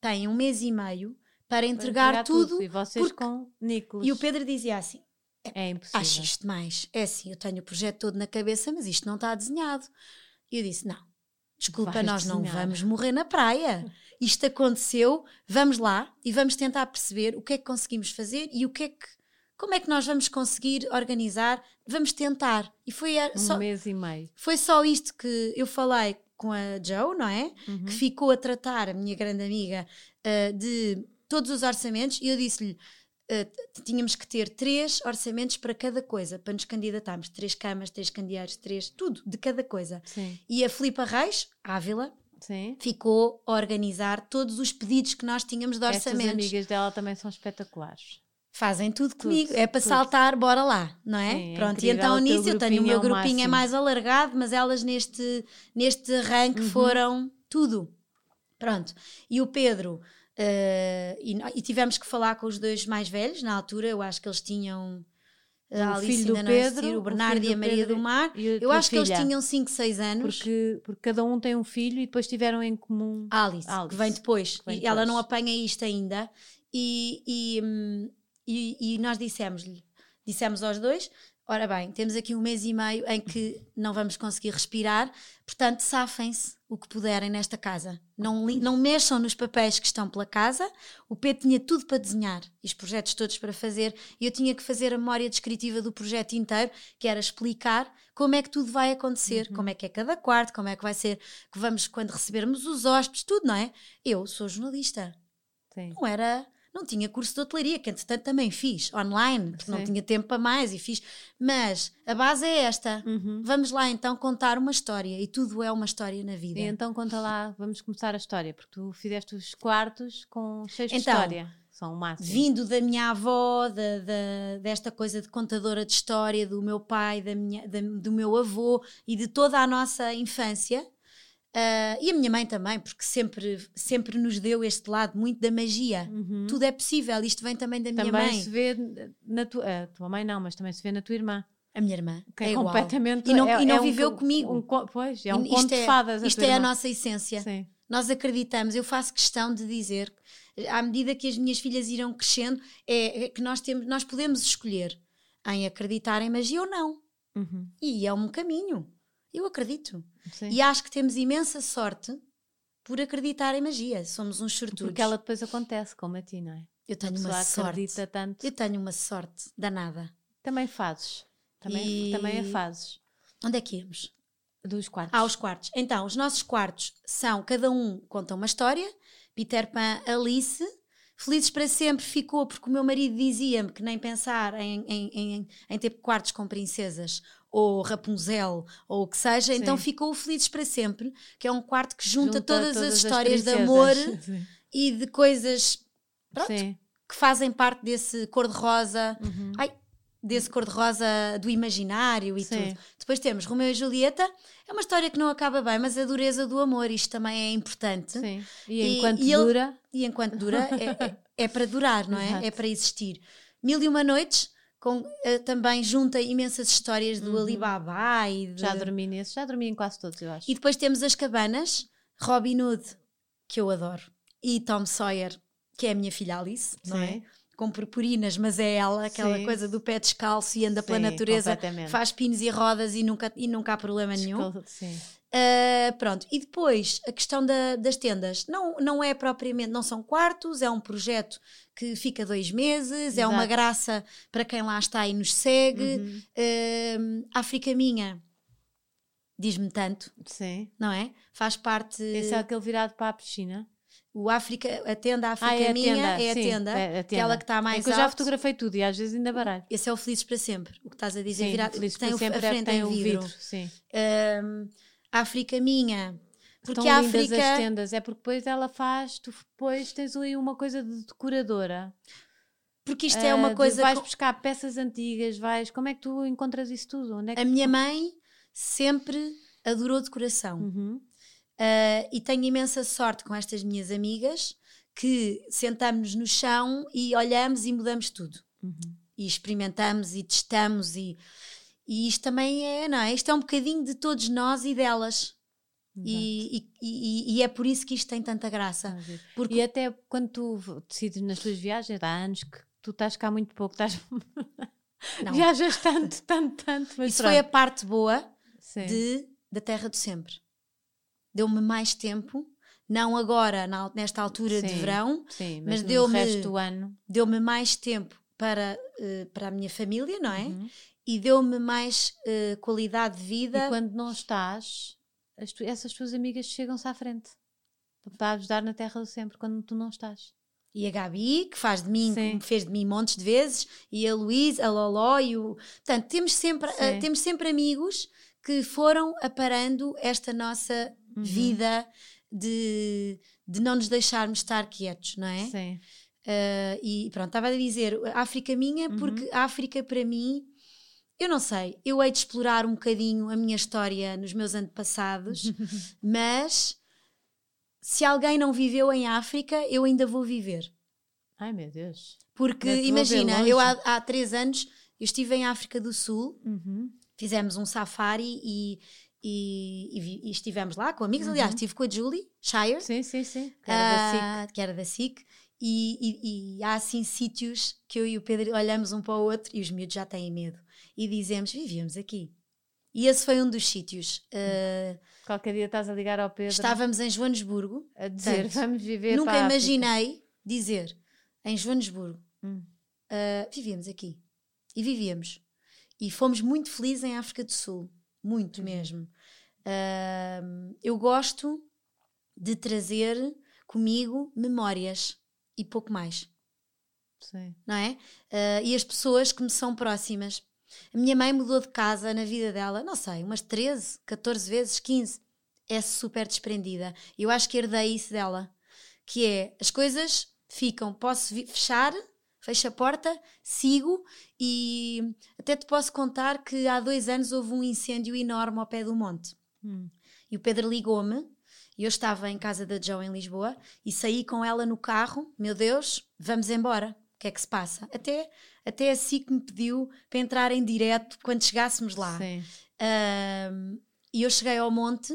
Tem um mês e meio para Para entregar, tudo. E vocês porque- com Nicolas. E o Pedro dizia assim: É impossível. Acho isto demais. É assim, eu tenho o projeto todo na cabeça, mas isto não está desenhado. E eu disse: Não, desculpa, Vais nós não desenhar." vamos morrer na praia. Isto aconteceu, vamos lá e vamos tentar perceber o que é que conseguimos fazer e o que é que. Como é que nós vamos conseguir organizar? Vamos tentar. E foi, a- Um só, mês e meio. foi só isto que eu falei com a Joe, não é? Uhum. que ficou a tratar, a minha grande amiga, uh, de todos os orçamentos e eu disse-lhe. Uh, tínhamos que ter três orçamentos para cada coisa, para nos candidatarmos. Três camas, três candeeiros, três, tudo, de cada coisa. Sim, E a Filipa Reis, Ávila, sim. ficou a organizar todos os pedidos que nós tínhamos de Estas orçamentos. amigas dela também são espetaculares. Fazem tudo comigo. é para tudo. saltar, bora lá, não é? Sim, é Pronto, e incrível, então nisso eu tenho o meu é grupinho é mais alargado, mas elas neste, neste arranque Uhum. foram tudo. Pronto. E o Pedro, eh, e, e tivemos que falar com os dois mais velhos na altura, eu acho que eles tinham. O A Alice filho do é Pedro, o o Bernardo filho e a Maria Pedro do Mar. Eu acho que eles filha. tinham 5, 6 anos. Porque, porque cada um tem um filho e depois tiveram em comum. Alice, Alice, que vem depois. que vem e ela depois. não apanha isto ainda. E, e, hum, e- e nós dissemos-lhe, dissemos aos dois: ora bem, temos aqui um mês e meio em que não vamos conseguir respirar, portanto, safem-se o que puderem nesta casa. Não, não mexam nos papéis que estão pela casa. O Pedro tinha tudo para desenhar e os projetos todos para fazer. E eu tinha que fazer a memória descritiva do projeto inteiro, que era explicar como é que tudo vai acontecer, como é que é cada quarto, como é que vai ser, que vamos quando recebermos os hóspedes, tudo, não é? Eu sou jornalista. Sim. Não era. Não tinha curso de hotelaria, que entretanto também fiz online, porque não Sim. tinha tempo para mais e fiz. Mas a base é esta. Uhum. Vamos lá então contar uma história e tudo é uma história na vida. E então conta lá, vamos começar a história, porque tu fizeste os quartos com cheios de Então, história. São o máximo. Vindo da minha avó, da, da- desta coisa de contadora de história, do meu pai, da minha, da- do meu avô e de toda a nossa infância. Ah, e a minha mãe também, porque sempre, sempre nos deu este lado muito da magia. Uhum. Tudo é possível, isto vem também da minha Também mãe. se vê na tua, a tua mãe não, mas também se vê na tua irmã. A minha irmã. Que é é, igual. completamente. E não, é- e não é um viveu co- comigo. um co- pois, é um E conto de fadas. Isto tua é a irmã. nossa essência. Sim. Nós acreditamos, eu faço questão de dizer, à medida que as minhas filhas irão crescendo, é, é que nós, temos, nós podemos escolher em acreditar em magia ou não. Uhum. E é um caminho. Eu acredito. Sim. E acho que temos imensa sorte por acreditar em magia. Somos uns sortudos. Porque ela depois acontece, como a ti, não é? Eu tenho uma sorte. tanto. Eu tenho uma sorte danada. Também fazes. Também, E- também a fazes. Onde é que íamos? Dos quartos. Ah, os quartos. Então, os nossos quartos são, cada um conta uma história. Peter Pan, Alice. Felizes para sempre ficou porque o meu marido dizia-me que nem pensar em, em, em, em ter quartos com princesas ou Rapunzel ou o que seja. Então Sim. ficou o Felizes para sempre, que é um quarto que junta, Junta todas, as histórias de princesas. amor [LAUGHS] Sim. e de coisas Pronto. Que fazem parte desse cor-de-rosa. Uhum. Ai, desse cor-de-rosa do imaginário e Sim. tudo. Depois temos Romeu e Julieta, é uma história que não acaba bem, mas a dureza do amor, isto também é importante. Sim. E E- enquanto e ele- dura. E enquanto dura, é, é- é para durar, não é? [LAUGHS] Exato. É para existir. Mil e uma noites, com, eh, também junta imensas histórias do Alibaba e de... Uhum. Já dormi nesses, já dormi em quase todos, eu acho. E depois temos as cabanas, Robin Hood, que eu adoro, e Tom Sawyer, que é a minha filha Alice, não é? Com purpurinas, mas é ela, aquela Sim. coisa do pé descalço e anda pela Sim, natureza, completamente. faz pinos e rodas e nunca, e nunca há problema nenhum. Sim. Ah, pronto, e depois a questão da- das tendas não, não é propriamente, não são quartos, é um projeto que fica dois meses, é uma Exato. graça para quem lá está e nos segue. Uhum. Ah, África Minha diz-me tanto, Sim. não é? Faz parte. Esse é aquele virado para a piscina. O África, a tenda África Ah, é Minha tenda. é a sim, tenda, é a aquela que está mais é que eu já alto. fotografei tudo e às vezes ainda baralho. Esse é o Felizes para Sempre, o que estás a dizer, Sim, virado, feliz que tem para o, sempre a é frente tem em o vidro. vidro. Sim. Ahm, África Minha, porque Tão a lindas África. as tendas, é porque depois ela faz, tu depois tens aí uma coisa de decoradora. Porque isto é Ah, uma de coisa. Vais co- buscar peças antigas, vais. Como é que tu encontras isso tudo? É A minha mãe sempre adorou decoração. Uhum. Ah, e tenho imensa sorte com estas minhas amigas que sentamos no chão e olhamos e mudamos tudo. Uhum. E experimentamos e testamos e, e isto também é, não é? Isto é um bocadinho de todos nós e delas. E, e, e- e é por isso que isto tem tanta graça. Porque E até quando tu decides nas tuas viagens, há anos que tu estás cá muito pouco, estás... [LAUGHS] não, viajas tanto, tanto, tanto. Mas isso foi a pronto. parte boa de, da terra do sempre. Deu-me mais tempo, não agora, na nesta altura de Sim. verão, Sim, mas mas, deu-me- resto do ano. deu-me mais tempo para, eh, para a minha família, não é? Uhum. E deu-me mais eh, qualidade de vida. E quando não estás, as tu- essas tuas amigas chegam-se à frente para ajudar na terra do sempre quando tu não estás. E a Gabi, que faz de mim, Sim. que fez de mim montes de vezes, e a Luísa, a Loló, e o. Portanto, temos sempre, Sim. temos sempre amigos que foram aparando esta nossa Uhum. vida de, de não nos deixarmos estar quietos, não é? Sim. Uh, e pronto, estava a dizer África minha, Uhum. porque África para mim, eu não sei, eu hei de explorar um bocadinho a minha história nos meus antepassados, [LAUGHS] mas se alguém não viveu em África, eu ainda vou viver. Ai meu Deus. Porque imagina, eu há, há três anos eu estive em África do Sul, Uhum. fizemos um safari e, e, e e estivemos lá com amigos. Uhum. Aliás, estive com a Julie Shire, Sim, sim, sim. Que era da SIC. ah, que era da SIC, e, e- há assim sítios que eu e o Pedro olhamos um para o outro e os miúdos já têm medo e dizemos: vivíamos aqui. E esse foi um dos sítios. Ah, Qualquer dia estás a ligar ao Pedro estávamos em Joanesburgo, a dizer Portanto, vamos viver nunca para a África." imaginei dizer em Joanesburgo: Hum. ah, vivíamos aqui. E vivíamos. E fomos muito felizes em África do Sul, muito Uhum. mesmo. Ah, eu gosto de trazer comigo memórias e pouco mais. Sim. não é? Ah, e as pessoas que me são próximas. A minha mãe mudou de casa na vida dela, não sei, umas 13, 14 vezes, 15. É super desprendida. Eu acho que herdei isso dela. Que é, as coisas ficam, posso fechar, fecho a porta, sigo e até te posso contar que há dois anos houve um incêndio enorme ao pé do monte. Hum. E o Pedro ligou-me e eu estava em casa da Jo em Lisboa e saí com ela no carro. Meu Deus, vamos embora. O que é que se passa? Até, até assim que me pediu para entrar em direto quando chegássemos lá. Sim. E eu cheguei ao monte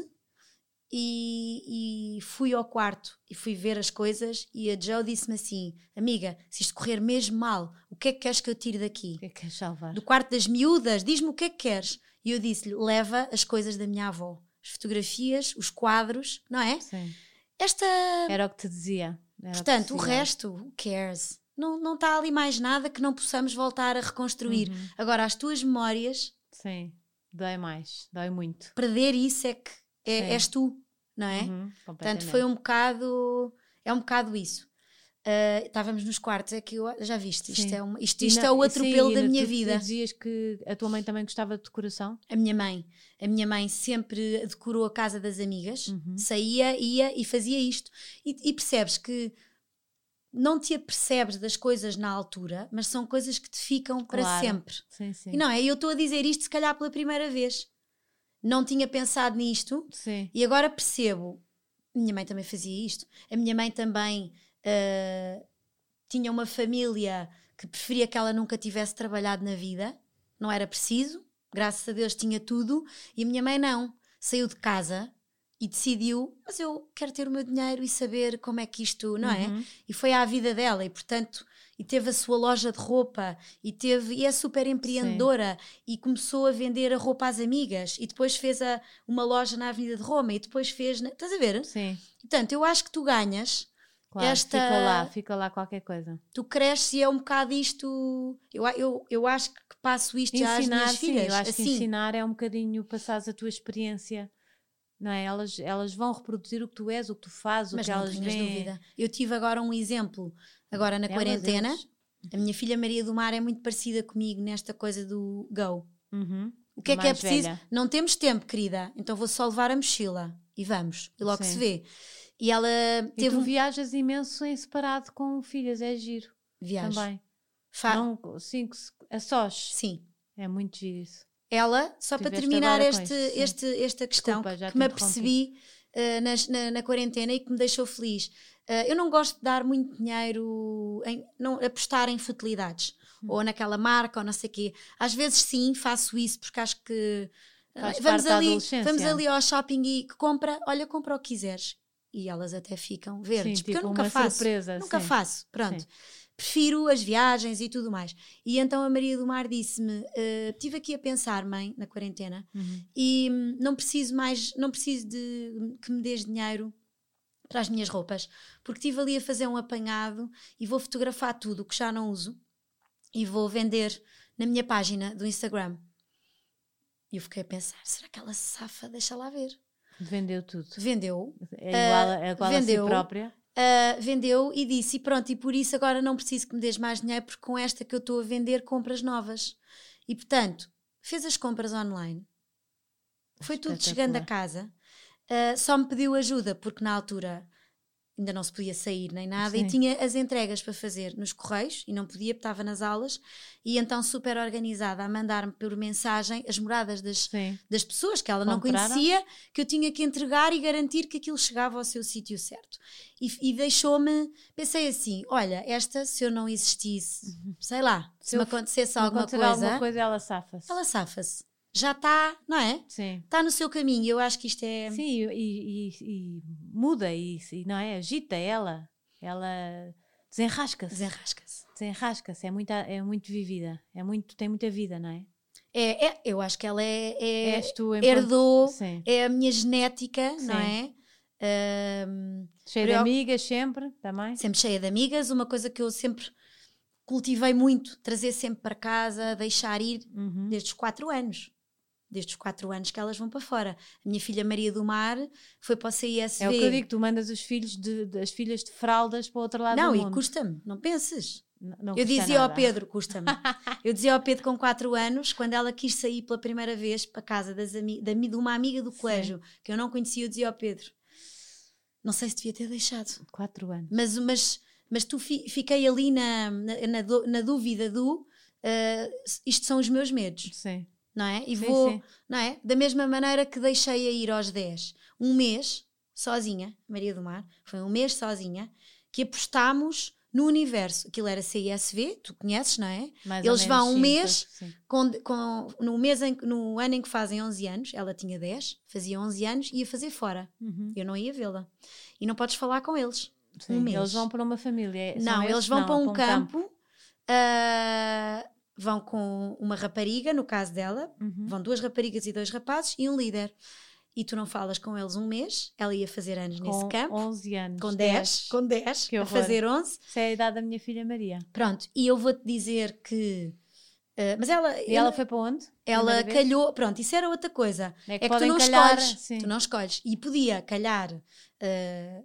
e, e, fui ao quarto e fui ver as coisas e a Joe disse-me assim, amiga, se isto correr mesmo mal, o que é que queres que eu tire daqui? O que é que queres salvar? Do quarto das miúdas, diz-me o que é que queres. E eu disse-lhe, leva as coisas da minha avó, as fotografias, os quadros, não é? Sim. Esta... Era o que te dizia. Era Portanto, o, o resto, who cares? Não, não está ali mais nada que não possamos voltar a reconstruir. Uhum. Agora, as tuas memórias... Sim, dói mais, dói muito. Perder isso é que é, és tu, não é? Uhum, Portanto, foi um bocado. É um bocado isso. Uh, estávamos nos quartos, é que eu, já viste, isto, é, um, isto, isto é o atropelo sim, da minha tu, vida. Tu dizias que a tua mãe também gostava de decoração? A minha mãe. A minha mãe sempre decorou a casa das amigas, uhum. saía, ia e fazia isto. E, e, percebes que não te apercebes das coisas na altura, mas são coisas que te ficam claro. para sempre. Sim, sim. E não é? Eu estou a dizer isto, se calhar, pela primeira vez não tinha pensado nisto Sim. e agora percebo. Minha mãe também fazia isto. A minha mãe também uh, tinha uma família que preferia que ela nunca tivesse trabalhado na vida, não era preciso, graças a Deus tinha tudo, e a minha mãe não. Saiu de casa e decidiu, mas eu quero ter o meu dinheiro e saber como é que isto, não é? uhum. E foi à vida dela, e portanto e teve a sua loja de roupa e teve e é super empreendedora Sim. e começou a vender a roupa às amigas e depois fez a, uma loja na Avenida de Roma e depois fez, na, estás a ver? Sim. Portanto, eu acho que tu ganhas claro, esta fica lá, fica lá qualquer coisa. Tu cresces e é um bocado isto, eu, eu, eu acho que passo isto ensinar, às minhas sim, filhas. Eu acho assim. que ensinar é um bocadinho passares a tua experiência não é? Elas, elas vão reproduzir o que tu és, o que tu fazes, Mas o que elas veem. dúvida. Eu tive agora um exemplo, agora na quarentena, eles. A minha filha Maria do Mar é muito parecida comigo nesta coisa do go. Uhum. O que é que é preciso? Velha. Não temos tempo, querida, então vou só levar a mochila e vamos, e logo Sim. se vê. E ela teve. E tu um... viajas imenso em separado com filhas, é giro. Viajo. Também. Fa... Não, cinco, a sós. Sim. É muito giro isso. Ela, só para terminar este, este, esta questão Desculpa, que me apercebi uh, na, na, na quarentena e que me deixou feliz Uh, eu não gosto de dar muito dinheiro, em, não, apostar em futilidades, hum. ou naquela marca, ou não sei o quê. Às vezes sim, faço isso porque acho que uh, vamos, ali, vamos ali ao shopping e compra, olha, compra o que quiseres. E elas até ficam verdes, sim, porque tipo eu nunca faço. Surpresa, nunca sim. faço, pronto. Sim. Prefiro as viagens e tudo mais. E então a Maria do Mar disse-me: uh, estive aqui a pensar, mãe, na quarentena, uhum. e hum, não preciso mais, não preciso de que me dês dinheiro para as minhas roupas, porque estive ali a fazer um apanhado e vou fotografar tudo o que já não uso e vou vender na minha página do Instagram. E eu fiquei a pensar: será que ela safa? Deixa lá ver. Vendeu tudo. Vendeu. É igual, é igual vendeu, a si própria. Uh, vendeu e disse: e pronto, e por isso agora não preciso que me des mais dinheiro, porque com esta que eu estou a vender, compras novas. E portanto, fez as compras online. Foi tudo chegando a casa. Uh, só me pediu ajuda, porque na altura ainda não se podia sair nem nada Sim. e tinha as entregas para fazer nos correios e não podia, estava nas aulas e então super organizada a mandar-me por mensagem as moradas das, das pessoas que ela Compraram. não conhecia, que eu tinha que entregar e garantir que aquilo chegava ao seu sítio certo. E, e deixou-me, pensei assim, olha, esta se eu não existisse, uhum. sei lá, se, se me acontecesse alguma coisa, alguma coisa, ela safa-se. Ela safa-se já está, não é? Sim. Está no seu caminho. Eu acho que isto é. Sim, e, e, e muda e, não é? Agita ela. Ela desenrasca-se. Desenrasca-se. Desenrasca-se. É, muito, é muito vivida. É muito, tem muita vida, não é? É, é eu acho que ela é. é tu, herdou, Sim. é a minha genética, Sim. não é? Um, cheia de amigas sempre, também? Sempre cheia de amigas. Uma coisa que eu sempre cultivei muito, trazer sempre para casa, deixar ir, uhum. desde os quatro anos desde os 4 anos que elas vão para fora. A minha filha Maria do Mar foi para o CISV. É o que eu digo, tu mandas os filhos de, de as filhas de fraldas para o outro lado não, do mundo. Não, e custa-me, não penses. Não, não eu dizia nada. ao Pedro, custa-me. [LAUGHS] eu dizia ao Pedro com 4 anos, quando ela quis sair pela primeira vez para casa das ami da, de uma amiga do colégio, Sim. que eu não conhecia, eu dizia ao Pedro, não sei se devia ter deixado. 4 anos. Mas, mas, mas tu fi, fiquei ali na, na, na, na dúvida do uh, isto são os meus medos. Sim não é? E sim, vou, sim. não é? Da mesma maneira que deixei a ir aos 10, um mês sozinha, Maria do Mar, foi um mês sozinha, que apostámos No universo, aquilo era CISV, tu conheces, não é? Mais Eles vão um sim, mês, com, com- no, mês em, no ano em que fazem 11 anos, ela tinha 10, fazia 11 anos, ia fazer fora. Uhum. Eu não ia vê-la. E não podes falar com eles. Sim, um mês. Eles vão para uma família. Não, esses? eles vão Não, para um campo, ah, vão com uma rapariga, no caso dela, Uhum. vão duas raparigas e dois rapazes e um líder. E tu não falas com eles um mês, ela ia fazer anos nesse Com campo, 11 anos. com 10, com 10, Que a fazer 11. Isso é a idade da minha filha Maria. Pronto, e eu vou-te dizer que. ah, mas ela, E ela foi para onde? ela Primeira vez? calhou, pronto, isso era outra coisa. É É que, tu não calhar, escolhes. sim. Tu não escolhes. E podia calhar ah,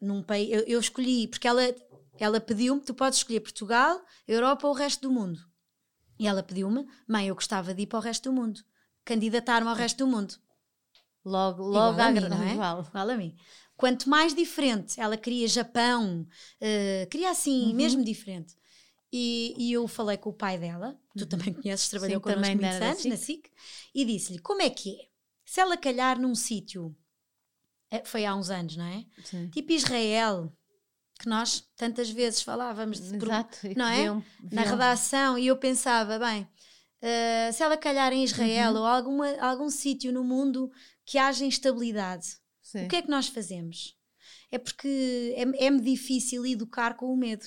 num país. Eu, eu escolhi, porque ela, ela pediu-me: tu podes escolher Portugal, Europa ou o resto do mundo. E ela pediu-me: mãe, eu gostava de ir para o resto do mundo, candidatar-me ao resto do mundo. Logo, Igual logo a à mim, não é? igual. Igual a mim. Quanto mais diferente, ela queria Japão, ah, queria assim, Uhum. mesmo diferente. E, e eu falei com o pai dela, tu também conheces, trabalhou Uhum. Sim, connosco muitos anos na SIC, e disse-lhe como é que é. Se ela calhar num sítio, eh, foi há uns anos, não é? Sim. Tipo Israel, que nós tantas vezes falávamos de Exato. não é? viam- na viam- redação, e eu pensava, bem, eh, se ela calhar em Israel Uhum. ou alguma, algum sítio no mundo que haja instabilidade, Sim. o que é que nós fazemos? É porque é- é-me difícil educar com o medo.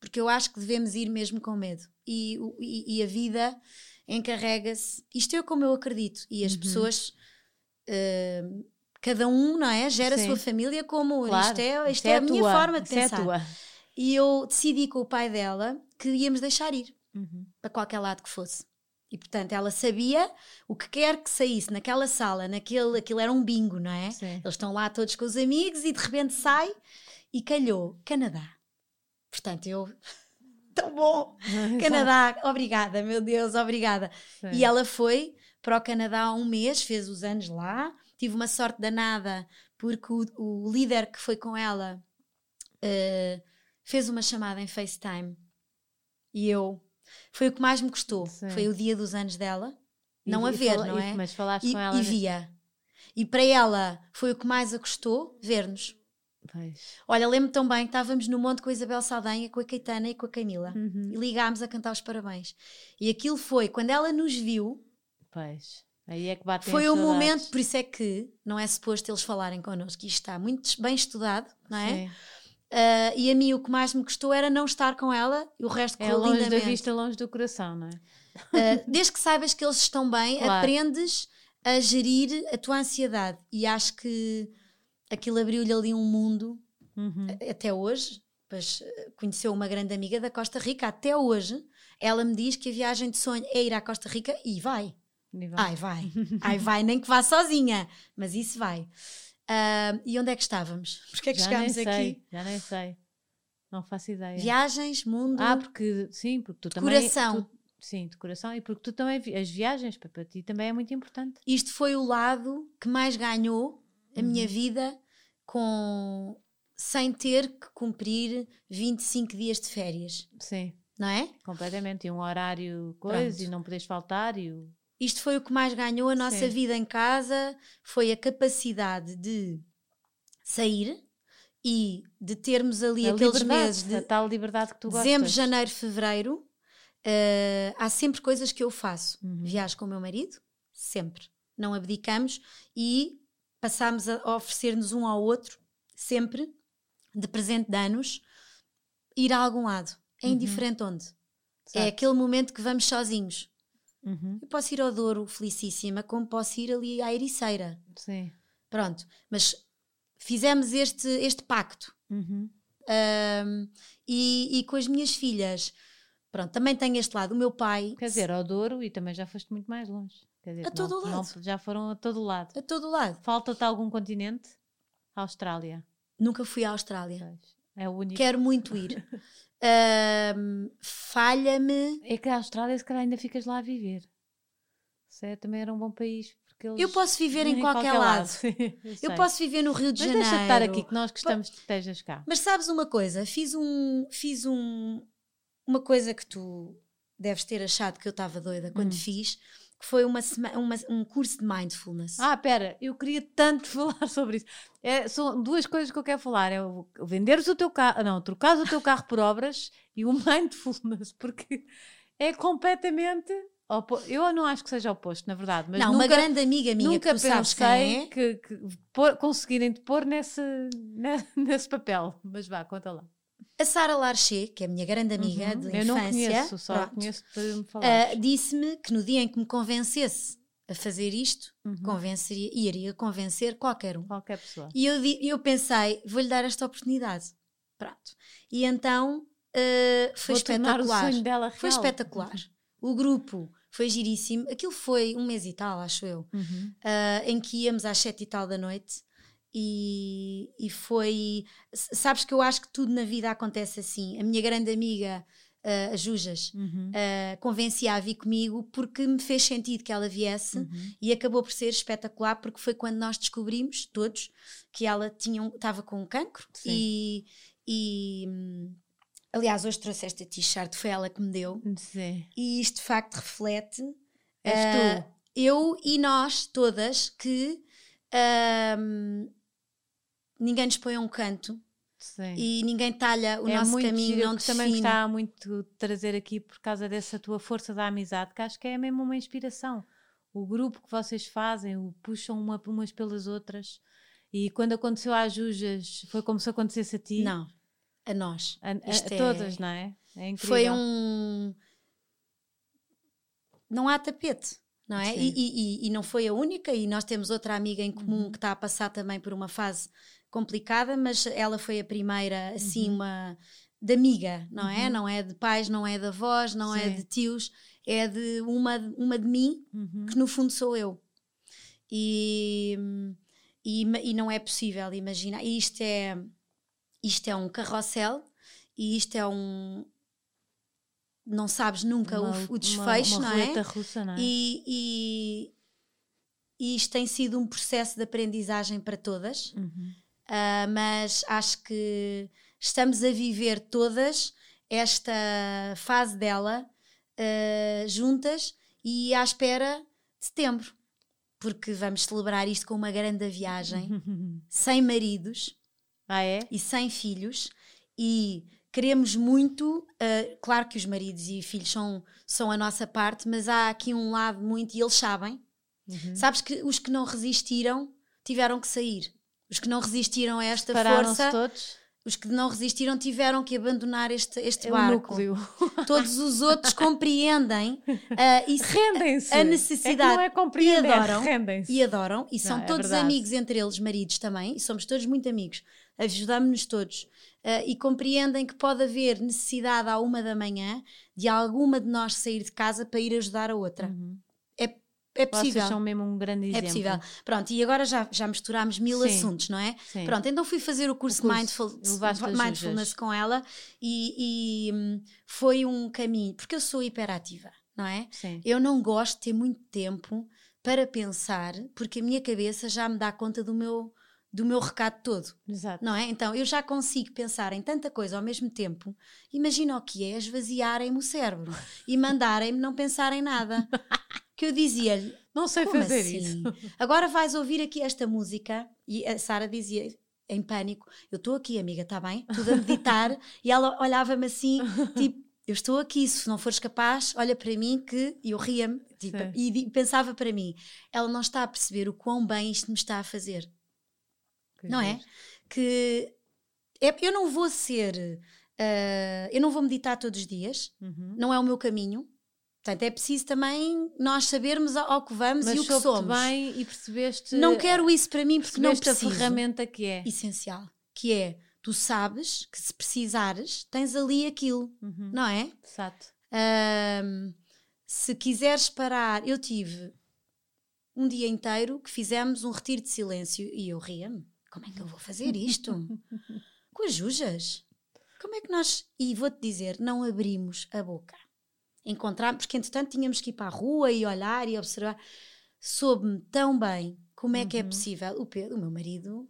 Porque eu acho que devemos ir mesmo com medo. E, o- e- e a vida encarrega-se. Isto é como eu acredito. E as Uhum. pessoas. eh, cada um, não é? Gera a Sim. sua família como. Claro, Isto é, isto isso é a a minha forma de é a pensar. tua. E eu decidi com o pai dela que íamos deixar ir Uhum. para qualquer lado que fosse. E portanto ela sabia o que quer que saísse naquela sala, naquele, aquilo era um bingo, não é? Sim. Eles estão lá todos com os amigos e de repente sai e calhou Canadá. Portanto, eu. [LAUGHS] Tão bom! [LAUGHS] Canadá, obrigada, meu Deus, obrigada. Sim. E ela foi para o Canadá há um mês, fez os anos lá. Tive uma sorte danada, porque o, o líder que foi com ela eh, fez uma chamada em FaceTime. E eu. Foi o que mais me custou. Sim. Foi o dia dos anos dela. E- Não a ver, fala- não é? Mas falaste E, com ela. e via. E para ela foi o que mais a custou ver-nos. Olha, lembro tão bem que estávamos no monte com a Isabel Saldanha, com a Caetana e com a Camila. Uhum. E ligámos a cantar os parabéns. E aquilo foi, quando ela nos viu, Pois. Aí é que batem foi saudades. momento, por isso é que não é suposto eles falarem connosco. Isto está muito bem estudado, não é? Sim. Ah, e a mim o que mais me custou era não estar com ela e o resto É correu longe da lindamente. vista, longe do coração, não é? Ah, desde que saibas que eles estão bem, Claro. aprendes a gerir a tua ansiedade. E acho que aquilo abriu-lhe ali um mundo Uhum. até hoje, pois eh, conheceu uma grande amiga da Costa Rica, até hoje, ela me diz que a viagem de sonho é ir à Costa Rica e vai. Vai. Ai, vai. [LAUGHS] Ai, vai, nem que vá sozinha, mas isso vai. Ah, e onde é que estávamos? Porquê é que já chegámos nem aqui? sei, já nem sei. Não faço ideia. Viagens, mundo, Ah, porque sim, porque tu também. coração. tu- sim, de coração e porque tu também. As viagens para, para ti também é muito importante. Isto foi o lado que mais ganhou a minha Uhum. vida com sem ter que cumprir 25 dias de férias, Sim, não é? completamente. E um horário, coisa, Pronto. e não podes faltar. E o... Isto foi o que mais ganhou a nossa Sim. vida em casa, foi a capacidade de sair e de termos ali a aqueles meses de a tal liberdade que tu gostas. dezembro, janeiro, fevereiro. eh, há sempre coisas que eu faço. Uhum. Viajo com o meu marido, sempre. Não abdicamos e passamos a oferecer-nos um ao outro, sempre, de presente de anos, ir a algum lado. É Uhum. indiferente onde. É aquele momento que vamos sozinhos. Uhum. Eu posso ir ao Douro, felicíssima, como posso ir ali à Ericeira. Sim. Pronto. Mas fizemos este, este pacto. Uhum. Ahm, e, e com as minhas filhas, pronto, também tenho este lado. O meu pai, Quer dizer, ao Douro e também já foste muito mais longe. Quer dizer, A todo não- lado. já foram a todo lado. a todo lado. Falta-te algum continente? Austrália. Nunca fui à Austrália. Pois. É o único. Quero muito ir. [LAUGHS] Ahm, Falha-me. É que a Austrália, se calhar, ainda ficas lá a viver. Isso é, também era um bom país. Porque eles... Eu posso viver em qualquer lado. [LAUGHS] Eu Eu sei. posso viver no Rio de Mas Janeiro. deixa de estar aqui, que nós gostamos que estejas cá. Mas sabes uma coisa? Fiz um. Fiz um. Uma coisa que tu deves ter achado que eu estava doida quando Hum. fiz. Que foi uma, uma, um curso de mindfulness. Ah, pera, eu queria tanto [LAUGHS] falar sobre isso. É, são duas coisas que eu quero falar: é o, venderes o teu carro, não, trocares o teu carro por obras [LAUGHS] e o mindfulness, porque é completamente. Eu não acho que seja oposto, na verdade. Mas não, nunca, uma grande amiga minha nunca que pensei quem é. que, que por, conseguirem te pôr nesse, [LAUGHS] nesse papel. Mas vá, conta lá. A Sara Larcher, que é a minha grande amiga uhum. de eu infância, não conheço, só pronto, conheço para me falar. Uh, disse-me que no dia em que me convencesse a fazer isto, uhum. convenceria, iria convencer qualquer um. Qualquer pessoa. E eu, eu pensei, vou-lhe dar esta oportunidade. Pronto. E então uh, foi vou espetacular. O sonho dela real. Foi espetacular. O grupo foi giríssimo. Aquilo foi um mês e tal, acho eu, uhum. uh, em que íamos às sete e tal da noite e, e foi. Sabes que eu acho que tudo na vida acontece assim. A minha grande amiga, uh, a Jujas, uhum. uh, convencia a vir comigo porque me fez sentido que ela viesse uhum. e acabou por ser espetacular porque foi quando nós descobrimos, todos, que ela estava com um cancro Sim. e. e aliás, hoje trouxe esta t-shirt, foi ela que me deu. Sim. E isto de facto reflete. És uh, tu. Eu e nós todas que. Um, ninguém nos põe a um canto Sim. e ninguém talha o é nosso caminho, não que também gostava muito trazer aqui por causa dessa tua força da amizade, que acho que é mesmo uma inspiração. O grupo que vocês fazem, o puxam uma, umas pelas outras. E quando aconteceu às Jujas, foi como se acontecesse a ti? Não, a nós. A, a, a é... todas, não é? É. Foi um. Não há tapete não é? E, e, e, não foi a única, e nós temos outra amiga em comum uhum. que está a passar também por uma fase complicada, mas ela foi a primeira, assim, uhum. uma de amiga, não é? Uhum. Não é de pais, não é de avós, não Sim. é de tios, é de uma, uma de mim, Uhum. que no fundo sou eu. E, e, e não é possível imaginar. Isto é, isto é um carrossel e isto é um, não sabes nunca uma, o, o, desfecho, uma, uma não é? Russa, não é? E, e, e, isto tem sido um processo de aprendizagem para todas, uhum. Uh, mas acho que estamos a viver todas esta fase dela uh, juntas e à espera de setembro, porque vamos celebrar isto com uma grande viagem, [LAUGHS] sem maridos ah, é? e sem filhos e queremos muito, uh, claro que os maridos e filhos são, são a nossa parte, mas há aqui um lado muito, e eles sabem. Uhum. Sabes que os que não resistiram tiveram que sair. Os que não resistiram a esta força, todos. os que não resistiram tiveram que abandonar este, este é barco. núcleo. [LAUGHS] Todos os outros compreendem uh, e rendem-se. a necessidade é não é compreender, e adoram, rendem-se. e adoram e são não, é todos verdade. amigos entre eles, maridos também, e somos todos muito amigos. Ajudamos-nos todos uh, e compreendem que pode haver necessidade à uma da manhã de alguma de nós sair de casa para ir ajudar a outra. Uhum. É, é possível. Vocês são mesmo um grande exemplo. É possível. Pronto, e agora já, já misturámos mil Sim. assuntos, não é? Sim. Pronto, então fui fazer o curso, O curso, Mindful, Mindfulness Jujas. com ela e, e, hum, foi um caminho, porque eu sou hiperativa, não é? Sim. Eu não gosto de ter muito tempo para pensar, porque a minha cabeça já me dá conta do meu, do meu recado todo, Exato. não é? Então eu já consigo pensar em tanta coisa ao mesmo tempo. Imagina o que é esvaziarem-me o cérebro e mandarem-me não pensar em nada. [LAUGHS] Que eu dizia-lhe, Não sei fazer assim? isso. [LAUGHS] Agora vais ouvir aqui esta música e a Sara dizia em pânico: Eu estou aqui, amiga, está bem? Tudo a meditar. [LAUGHS] e ela olhava-me assim, tipo, eu estou aqui, se não fores capaz, olha para mim que e eu ria-me tipo, e pensava para mim: ela não está a perceber o quão bem isto me está a fazer, não é? Que é, eu não vou ser, ah, eu não vou meditar todos os dias, Uhum. não é o meu caminho. Portanto, é preciso também nós sabermos ao, que vamos Mas e o que somos. bem e percebeste. Não quero isso para mim porque não preciso. a ferramenta que é. Essencial. Que é, tu sabes que se precisares, tens ali aquilo, Uhum. não é? Exato. Ahm, se quiseres parar, eu tive um dia inteiro que fizemos um retiro de silêncio e eu ria-me. Como é que eu vou fazer isto? [LAUGHS] Com as jujas? Como é que nós. E vou-te dizer, não abrimos a boca. Encontramos, porque entretanto tínhamos que ir para a rua e olhar e observar. Soube-me tão bem como é que é Uhum. possível. O Pedro, o meu marido,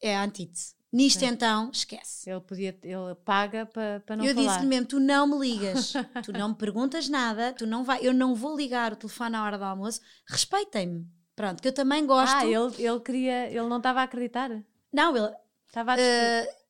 é a antítese. Nisto então, esquece. Ele podia, ele paga para pa não eu disse-lhe mesmo: tu não me ligas, [LAUGHS] tu não me perguntas nada, tu não vai, eu não vou ligar o telefone à hora do almoço, respeitem-me. Pronto, que eu também gosto. Ah, ele, ele queria, ele não estava a acreditar. Não, ele. Estava a uh,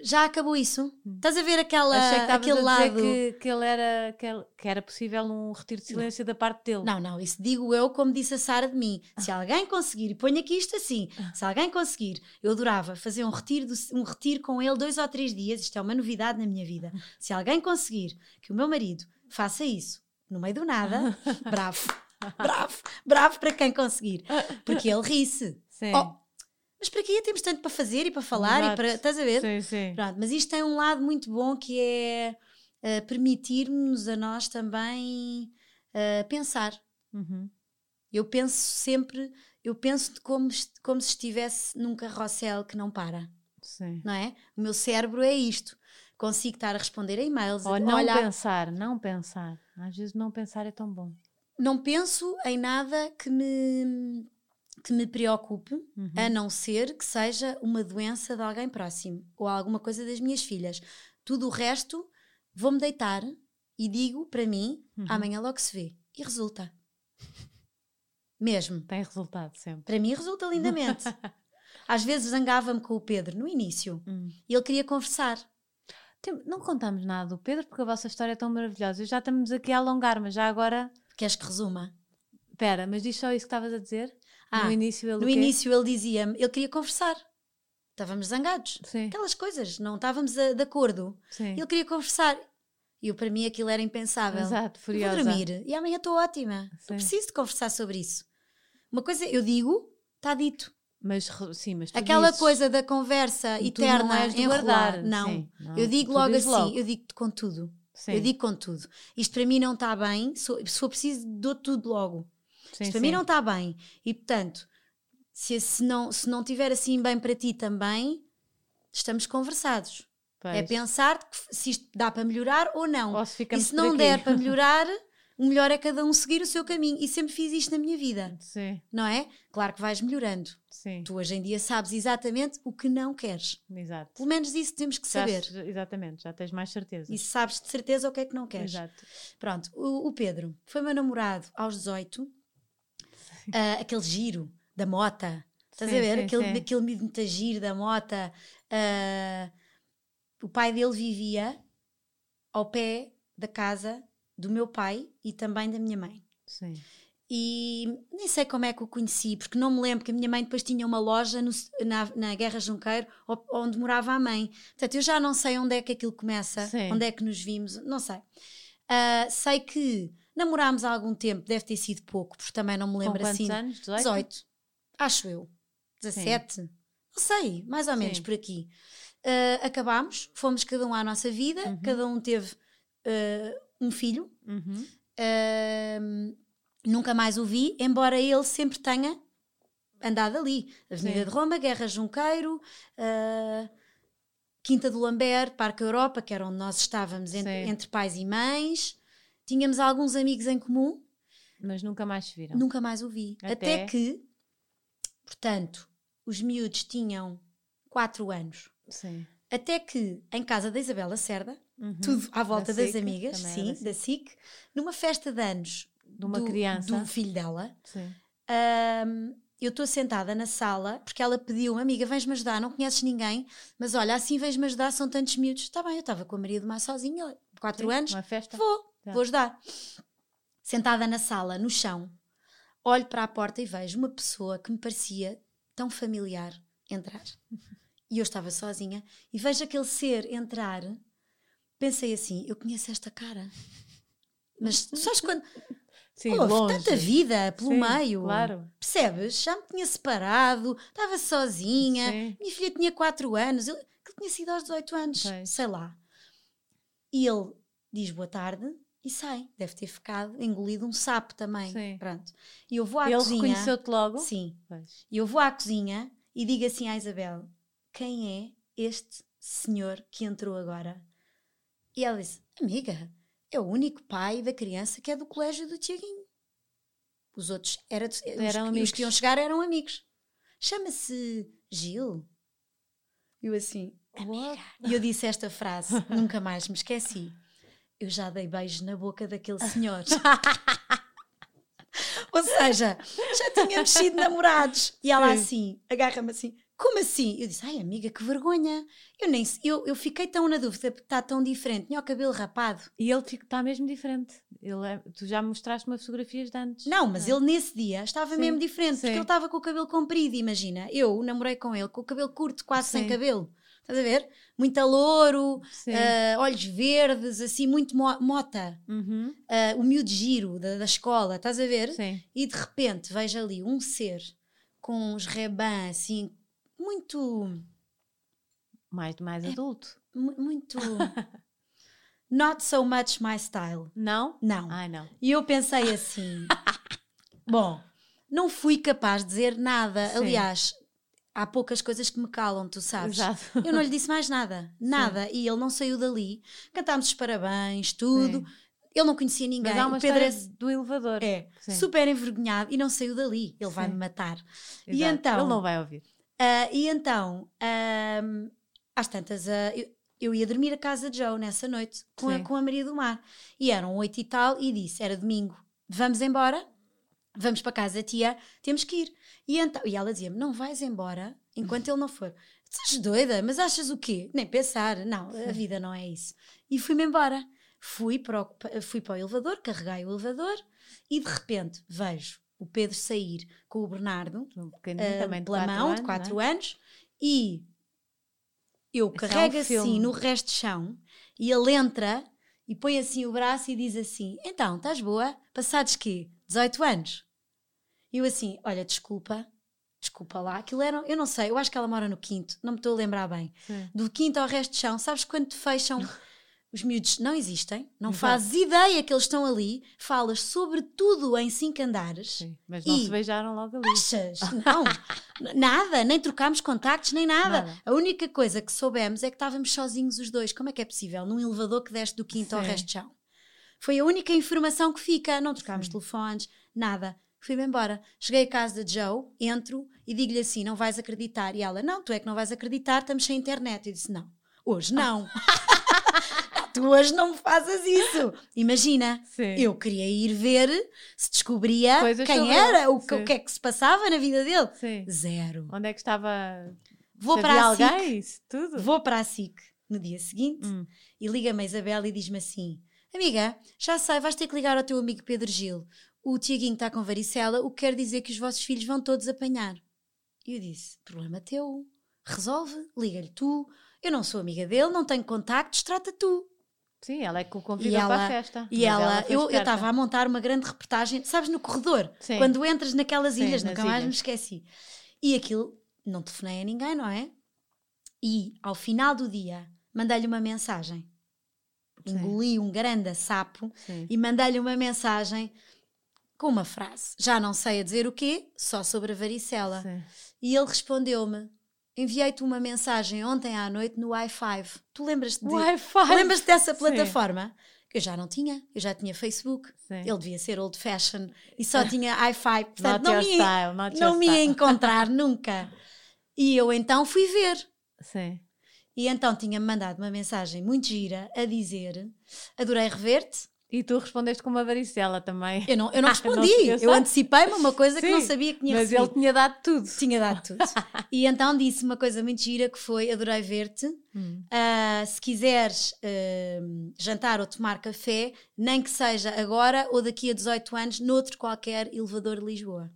já acabou isso? Estás a ver aquela, Achei que aquele a lado. Que, que, ele era, que, ele, que era possível um retiro de silêncio não. da parte dele. Não, não, isso digo eu, como disse a Sara de mim. Se alguém conseguir, e ponho aqui isto assim: se alguém conseguir, eu adorava fazer um retiro, um retiro com ele dois ou três dias. Isto é uma novidade na minha vida. Se alguém conseguir que o meu marido faça isso no meio do nada, [LAUGHS] bravo, bravo, bravo para quem conseguir. Porque ele ri-se. Sim. Oh, mas para quê? Temos tanto para fazer e para falar Exato. e para. Estás a ver? Sim, sim. Pronto, mas isto tem um lado muito bom que é uh, permitir-nos a nós também uh, pensar. Uhum. Eu penso sempre, eu penso como, como se estivesse num carrossel que não para. Sim. Não é? O meu cérebro é isto. Consigo estar a responder a e-mails. Ou não olhar... pensar, não pensar. Às vezes não pensar é tão bom. Não penso em nada que me que me preocupe, uhum. a não ser que seja uma doença de alguém próximo ou alguma coisa das minhas filhas. Tudo o resto, vou-me deitar e digo para mim, uhum. amanhã logo se vê. E resulta. [LAUGHS] Mesmo. Tem resultado sempre. Para mim resulta lindamente. [LAUGHS] Às vezes zangava-me com o Pedro no início hum. e ele queria conversar. Não contamos nada do Pedro porque a vossa história é tão maravilhosa. Já estamos aqui a alongar, mas já agora. Queres que resuma? Espera, mas diz só isso que estavas a dizer? Ah, no início ele no início ele dizia-me, ele queria conversar. Estávamos zangados. Sim. Aquelas coisas, não estávamos a, de acordo. Sim. Ele queria conversar. E eu, para mim aquilo era impensável. Exato, furiosa. Eu vou dormir e amanhã estou ótima. Sim. Não preciso de conversar sobre isso. Uma coisa eu digo, está dito. Mas sim, mas Aquela dizes, coisa da conversa eterna não és de enrolar, guardar. não. Sim, não. Eu digo Tu logo assim, logo. eu digo com tudo. Sim. Eu digo com tudo. Isto para mim não está bem, se for preciso, dou tudo logo. Sim, Isto para sim. mim não está bem. E portanto, se, se, não, se não tiver assim bem para ti também, estamos conversados. Pois. É pensar se isto dá para melhorar ou não. Ou se E se não aqui. der para [LAUGHS] melhorar, o melhor é cada um seguir o seu caminho. E sempre fiz isto na minha vida, Sim, não é? Claro que vais melhorando. sim. Tu hoje em dia sabes exatamente o que não queres. Exato. Pelo menos isso temos que Já saber. se- exatamente, já tens mais certeza. E sabes de certeza o que é que não queres. Exato. Pronto, o, o Pedro foi meu namorado aos 18, [LAUGHS] ah, aquele giro da mota. Estás Sim, a ver? sim, aquele, sim. aquele giro da mota. ah, o pai dele vivia ao pé da casa do meu pai e também da minha mãe. Sim. E nem sei como é que o conheci, porque não me lembro que a minha mãe depois tinha uma loja no- na, na Guerra Junqueiro onde morava a mãe. Portanto, eu já não sei onde é que aquilo começa, Sim. onde é que nos vimos, não sei. Ah, sei que namorámos há algum tempo, deve ter sido pouco, porque também não me Com lembro quantos assim. anos? 18? 18, acho eu. 17, não sei, mais ou menos Sim. por aqui. Ah, acabámos, fomos cada um à nossa vida, Uhum. cada um teve ah, um filho. Uhum. Ahm, nunca mais o vi, embora ele sempre tenha andado ali. Avenida Sim. de Roma, Guerra Junqueiro, ah, Quinta do Lambert, Parque Europa, que era onde nós estávamos entre, Sim. entre pais e mães. Tínhamos alguns amigos em comum, Mas nunca mais se viram. nunca mais o vi. Até- Até, que, portanto, os miúdos tinham 4 anos. Sim. Até que, em casa da Isabela Cerda, Uhum. tudo à volta Da das SIC, amigas, sim, da SIC, numa festa de anos De uma do, criança. do filho dela. Sim. Ahm, eu estou sentada na sala porque ela pediu-me, amiga, vens-me ajudar, não conheces ninguém, mas olha, assim vens-me ajudar, são tantos miúdos. Está bem, eu estava com a Maria do Mar sozinha, 4 Sim, anos, Uma festa. vou. Vou ajudar. Sentada na sala, no chão, olho para a porta e vejo uma pessoa que me parecia tão familiar entrar. [LAUGHS] E eu estava sozinha e vejo aquele ser entrar. Pensei assim: eu conheço esta cara. Mas [LAUGHS] sabes quando. Sim, Houve longe. tanta vida pelo Sim, meio. Claro. Percebes? Já me tinha separado, estava sozinha, Sim. minha filha tinha 4 anos, ele, ele tinha sido aos 18 anos, Pois. sei lá. E ele diz boa tarde e sai. Deve ter ficado engolido um sapo também. Sim. Pronto. E eu vou à Ele cozinha. reconheceu-te logo? Sim. E eu vou à cozinha e digo assim à Isabel: quem é este senhor que entrou agora? E ela disse: Amiga, é o único pai da criança que é do colégio do Tiaguinho. Os outros era, os, Eram os amigos. que iam chegar eram amigos. Chama-se Gil. E eu assim, amiga. E eu disse esta frase, nunca mais me esqueci. Eu já dei beijo na boca daquele senhor. [LAUGHS] Ou seja, já tínhamos sido namorados. E ela Sim. assim, agarra-me assim, como assim? Eu disse, ai amiga, que vergonha. Eu nem eu, eu fiquei tão na dúvida, porque está tão diferente. Tinha o cabelo rapado. E ele está mesmo diferente. Ele é- tu já me mostraste-me fotografias de antes. Não, mas ele nesse dia estava Sim, mesmo diferente, sim. porque ele estava com o cabelo comprido, imagina. Eu namorei com ele com o cabelo curto, quase sem Sim. cabelo. Estás a ver? Muito louro, Sim. ah, olhos verdes, assim, muito mo- mota. Uhum. Ah, o miúdo giro da, da escola, estás a ver? Sim. E de repente vejo ali um ser com uns rebãs assim, muito. Mais, mais adulto. mu- muito. [LAUGHS] not so much my style. Não? Não. Ai, não. E eu pensei assim: [LAUGHS] bom, não fui capaz de dizer nada. Sim. Aliás, há poucas coisas que me calam, tu sabes. Exato. Eu não lhe disse mais nada, [LAUGHS] nada. E ele não saiu dali. Cantámos os parabéns, tudo. Sim. Ele não conhecia ninguém. Mas há uma o Pedro história do elevador. é, Sim. super envergonhado e não saiu dali. Ele vai-me Sim. matar. E Exato. então? Ele não vai ouvir. Ah, e então, ahm, às tantas, ah, eu, eu ia dormir a casa de Joe nessa noite com a, Sim. com a Maria do Mar. E eram oito e tal, e disse: era domingo, vamos embora, vamos para casa tia, temos que ir. E, então, e ela dizia-me: não vais embora enquanto ele não for. Estás doida, mas achas o quê? Nem pensar, não, a vida não é isso. E fui-me embora. Fui para, o, fui para o elevador, carreguei o elevador e de repente vejo o Pedro sair com o Bernardo Um ah, também de pela quatro mão anos, de não é? 4 anos e eu Isso é um carrego assim filme. no resto de chão e ele entra e põe assim o braço e diz assim: Então, estás boa? Passados quê? 18 anos? E eu assim: Olha, desculpa, desculpa lá. Aquilo era, eu não sei, eu acho que ela mora no quinto, não me estou a lembrar bem. Sim. Do quinto ao resto de chão, sabes quando te fecham? Os miúdos não existem, não Exato. fazes ideia que eles estão ali, falas sobre tudo em cinco andares. Sim. Mas não se beijaram logo ali. Achas? Não, nada, nem trocámos contactos, nem nada. Nada. A única coisa que soubemos é que estávamos sozinhos os dois. Como é que é possível? Num elevador que desce do quinto ao Sim. resto de chão. Foi a única informação que fica. Não trocámos telefones, nada. Fui-me embora. Cheguei à casa de Joe, entro e digo-lhe assim: não vais acreditar. E ela: não, tu é que não vais acreditar, estamos sem internet. Eu disse: não, hoje não. [LAUGHS] tu hoje não me fazes isso. Imagina, Sim. eu queria ir ver se descobria Coisas quem era, o que, Sim. o que é que se passava na vida dele. Sim. Zero. Onde é que estava? Vou para a SIC, alguém? Isso tudo? vou para a SIC no dia seguinte Hum. e liga-me a Isabel e diz-me assim: Amiga, já sei, vais ter que ligar ao teu amigo Pedro Gil. O Tiaguinho está com varicela, o que quer dizer que os vossos filhos vão todos apanhar. E eu disse: Problema teu, resolve, liga-lhe tu. Eu não sou amiga dele, não tenho contactos, trata tu. Sim, ela é que o convidou E para a festa. E ela, foi eu estava a montar uma grande reportagem, sabes, no corredor, Sim. quando entras naquelas Sim, ilhas, nunca mais me ilhas. esqueci. E aquilo, não telefonei a ninguém, não é? E ao final do dia, mandei-lhe uma mensagem. Sim. Engoli um grande sapo e mandei-lhe uma mensagem com uma frase. Já não sei a dizer o quê, só sobre a varicela. Sim. E ele respondeu-me: Enviei-te uma mensagem ontem à noite no i5. Tu lembras-te de... Wi-Fi. Lembras-te dessa Sim. plataforma? Eu já não tinha, eu já tinha Facebook. Sim. Ele devia ser old fashion e só tinha i5. Portanto, não me, style, não me ia encontrar [LAUGHS] nunca. E eu então fui ver. Sim. E então tinha-me mandado uma mensagem muito gira a dizer: Adorei rever-te. E tu respondeste com uma varicela também. Eu não, eu não [LAUGHS] Não se respondi. esqueça. eu antecipei-me uma coisa que não Sim, sabia que tinha Mas recebido. ele tinha dado tudo. Tinha dado tudo. [LAUGHS] e então disse uma coisa muito gira que foi: Adorei ver-te. Hum. Ah, se quiseres ah, jantar ou tomar café, nem que seja agora ou daqui a 18 anos, noutro qualquer elevador de Lisboa.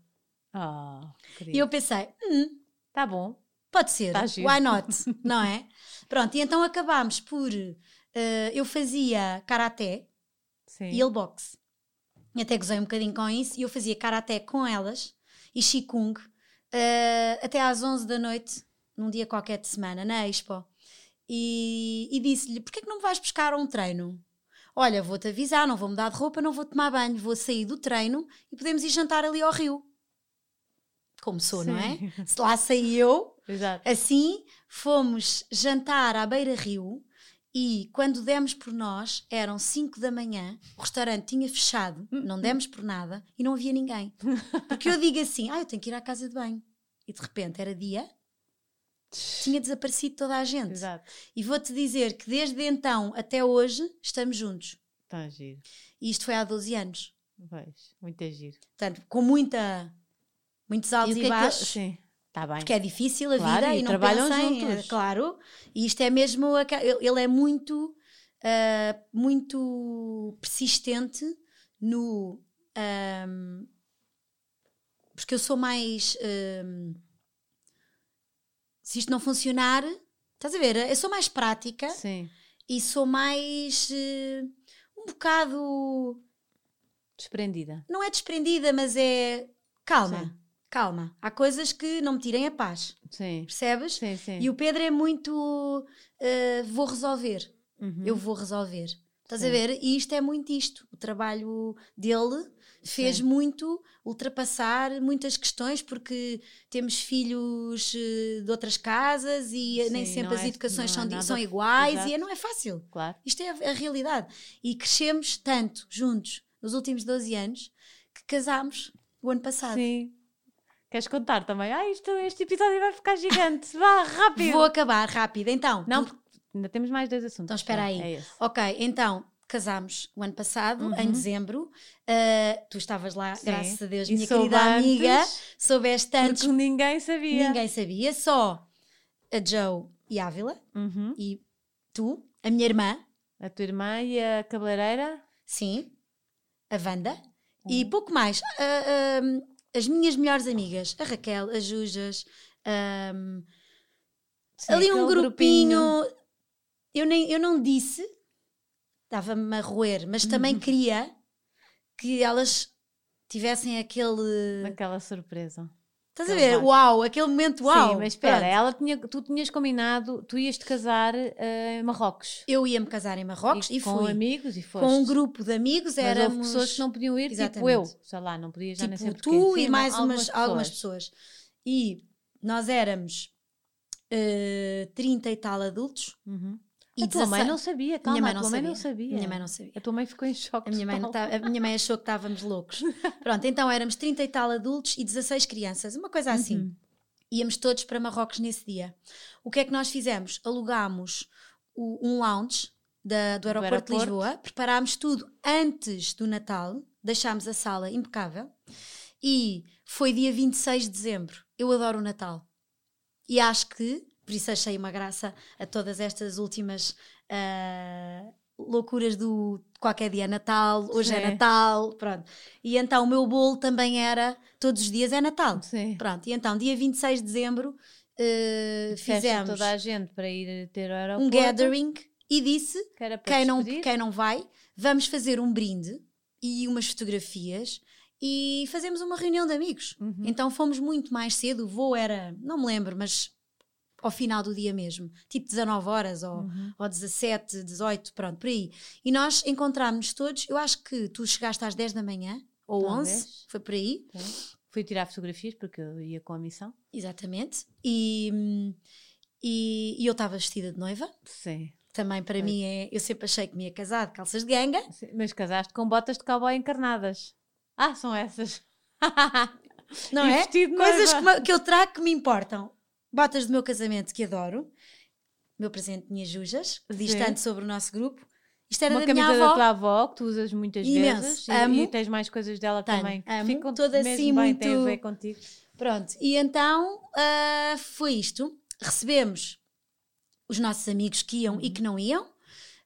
Oh, E eu pensei, hum, Tá bom. pode ser, Tá why not? [LAUGHS] Não é? Pronto, e então acabámos por. ah, eu fazia karaté Sim. e ele boxe. E até gozei um bocadinho com isso. E eu fazia karaté com elas e Qigong ah, até às 11 da noite, num dia qualquer de semana, na Expo. E, e disse-lhe: Porquê que não me vais buscar a um treino? Olha, vou-te avisar, não vou mudar de roupa, não vou tomar banho, vou sair do treino e podemos ir jantar ali ao rio. Como sou, não é? Sim. Se lá saí eu, Exato. Assim, fomos jantar à beira-rio e quando demos por nós, eram 5 da manhã, o restaurante tinha fechado, não [LAUGHS] demos por nada e não havia ninguém. Porque eu digo assim, ah, eu tenho que ir à casa de banho. E de repente era dia, tinha desaparecido toda a gente. Exato. E vou-te dizer que desde então até hoje estamos juntos. Está giro. E isto foi há 12 anos. Pois, muito giro. Portanto, com muita, muitos altos o e, que é que- baixos. Sim, está bem. Porque é difícil a Claro, vida e e não pensem, juntos. é, claro. E isto é mesmo. Ele é muito, ah, muito persistente no. ahm, porque eu sou mais. ahm, se isto não funcionar, estás a ver? Eu sou mais prática Sim. e sou mais. eh, um bocado. Desprendida. Não é desprendida, mas é. Calma, Sim. Calma. Há coisas que não me tirem a paz, Sim. percebes? Sim, sim. E o Pedro é muito. eh, vou resolver, Uhum. eu vou resolver. Estás a Sim. ver? E isto é muito isto. O trabalho dele fez Sim. muito ultrapassar muitas questões, porque temos filhos eh, de outras casas e nem Sim, sempre não as é- educações são, é nada- são iguais Exato. e não é fácil. Claro. Isto é a, a realidade. E crescemos tanto juntos nos últimos 12 anos que casámos o ano passado. Sim. Queres contar também? Ah, isto, este episódio vai ficar gigante. [LAUGHS] Vá, rápido. Vou acabar rápido. Então, Não, tu- ainda temos mais dois assuntos. Então espera aí. É. Ok, então casámos o ano passado, Uhum. em dezembro. Ah, tu estavas lá, Sim. graças a Deus, E minha querida amiga. antes, Soubeste antes, Porque ninguém sabia. ninguém sabia, só a Joe e a Ávila Uhum. e tu, a minha irmã, A tua irmã e a cabeleireira. sim, a Wanda e Uhum. pouco mais. Ah, ah, as minhas melhores amigas, a Raquel, a Jujas, ah, Sim, ali um aquele grupinho. Eu, nem, eu não disse, estava-me a roer, mas também Uhum. queria que elas tivessem aquele. Naquela surpresa. Estás a ver? Uau, aquele momento uau. Sim, mas espera, Pronto. ela tinha, tu tinhas combinado, tu ias te casar eh, em Marrocos. Eu ia-me casar em Marrocos e, com fui amigos e foste. com um grupo de amigos. Mas Éramos pessoas que não podiam ir, tipo Exatamente. eu. Sei lá, não podia já nem tipo porquê. tu Sim, e mais não, umas, algumas pessoas. E nós éramos eh, 30 e tal adultos. Uhum. E a tua mãe 16 não sabia, calma, minha mãe a não tua sabia. mãe não sabia. Minha mãe não sabia. A tua mãe ficou em choque. A minha, mãe não tá- a minha mãe achou que estávamos loucos. [LAUGHS] Pronto, então éramos 30 e tal adultos e 16 crianças, uma coisa assim. Uhum. Íamos todos para Marrocos nesse dia. O que é que nós fizemos? Alugámos o- um lounge da- do, aeroporto de aeroporto. Lisboa, preparámos tudo antes do Natal, deixámos a sala impecável e foi dia 26 de dezembro. Eu adoro o Natal. E acho que, por isso achei uma graça a todas estas últimas ah, loucuras do qualquer dia é Natal, hoje é Sim. Natal, pronto. E então o meu bolo também era, todos os dias é Natal. Sim. Pronto, e então dia 26 de dezembro a fizemos toda a gente para ir ter aeroporto. um gathering e disse quem não, quem não vai, vamos fazer um brinde e umas fotografias e fazemos uma reunião de amigos. Uhum. Então fomos muito mais cedo, o voo era, não me lembro, mas ao final do dia mesmo, tipo 19 horas ou, Uhum. ou 17, 18, pronto, por aí. E nós encontrámos-nos todos, eu acho que tu chegaste às 10 da manhã, ou Talvez. 11, foi por aí, Ok. Fui tirar fotografias porque eu ia com a missão. exatamente, e, e, e eu estava vestida de noiva, Sim. também para mim é, eu sempre achei que me ia casar de calças de ganga, Sim, Mas casaste com botas de cowboy encarnadas. Ah, são essas. [LAUGHS] não E é? Coisas que, que eu trago que me importam. Botas do meu casamento que adoro. Meu presente de minhas jujas, Sim. tanto sobre o nosso grupo. Isto era Uma da minha camisa da tua avó que tu usas muitas Imenso. vezes e, Amo. e tens mais coisas dela Tenho, também. amo. Ficam Toda assim bem, tem a muito- ver contigo. Pronto, e então ah, foi isto. Recebemos os nossos amigos que iam Uhum. e que não iam.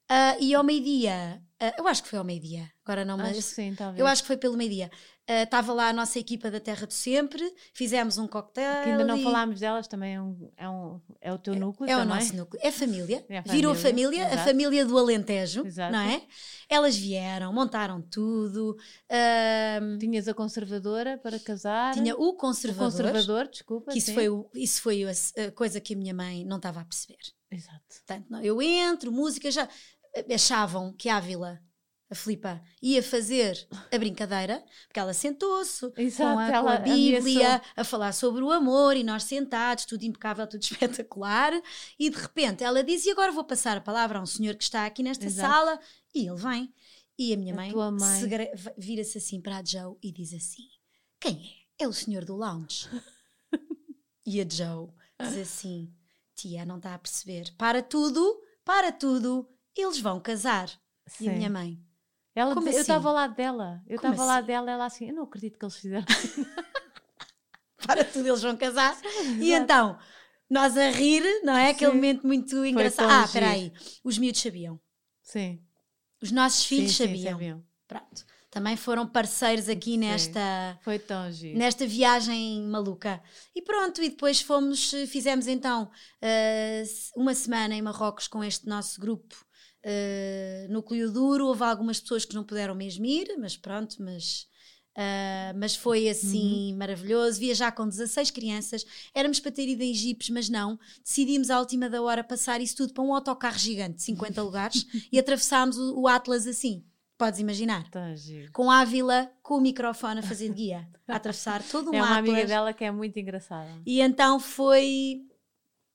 Ah, e ao meio-dia, ah, eu acho que foi ao meio-dia, agora não, Acho mas que sim, talvez. eu acho que foi pelo meio-dia. Ah, Estava lá a nossa equipa da Terra do Sempre, fizemos um coquetel. Que ainda não e- falámos delas, também é, um, é, um, é o teu núcleo É o também. nosso núcleo. É família. É a Virou família, família, a exato. família do Alentejo, Exato. não é? Elas vieram, montaram tudo. ahm, Tinhas a conservadora para casar. tinha o o conservador, conservador, desculpa. que isso sim. foi, o- isso foi a, coisa que a minha mãe não estava a perceber. Exato. Portanto, não, eu entro, música, já achavam que a Ávila, a Filipa, ia fazer a brincadeira, porque ela sentou-se com a, com a Bíblia ameaçou. a falar sobre o amor e nós sentados, tudo impecável, tudo [LAUGHS] espetacular, e de repente ela diz: E agora vou passar a palavra a um senhor que está aqui nesta Exato. sala, e ele vem. E a minha A mãe, tua mãe. segre- vira-se assim para a Joe e diz assim: Quem é? É o senhor do lounge. [LAUGHS] e a Joe diz assim: tia, não está a perceber. Para tudo, para tudo, eles vão casar. E a Sim. minha mãe, Ela, Como eu assim? estava ao lado dela. Eu estava ao lado assim? dela, ela assim, eu não acredito que eles fizeram. [LAUGHS] para tudo, eles vão casar. E então, nós a rir, não é? Aquele Sim. momento muito engraçado. Ah, espera aí, os miúdos sabiam. Sim. Os nossos filhos sim, sim, sabiam. sabiam. Pronto. Também foram parceiros aqui nesta Foi tão giro. nesta viagem maluca. E pronto, e depois fomos, fizemos então eh, uma semana em Marrocos com este nosso grupo eh, núcleo duro. Houve algumas pessoas que não puderam mesmo ir, mas pronto, mas. ah, mas foi assim maravilhoso. Viajar com 16 crianças, éramos para ter ido em jipes, mas não. Decidimos à última da hora passar isso tudo para um autocarro gigante de 50 [LAUGHS] lugares e atravessámos o, o Atlas assim. Podes imaginar? Giro. Com Ávila, com o microfone a fazer de guia, a atravessar todo um É uma Atlas. amiga dela que é muito engraçada. E então foi,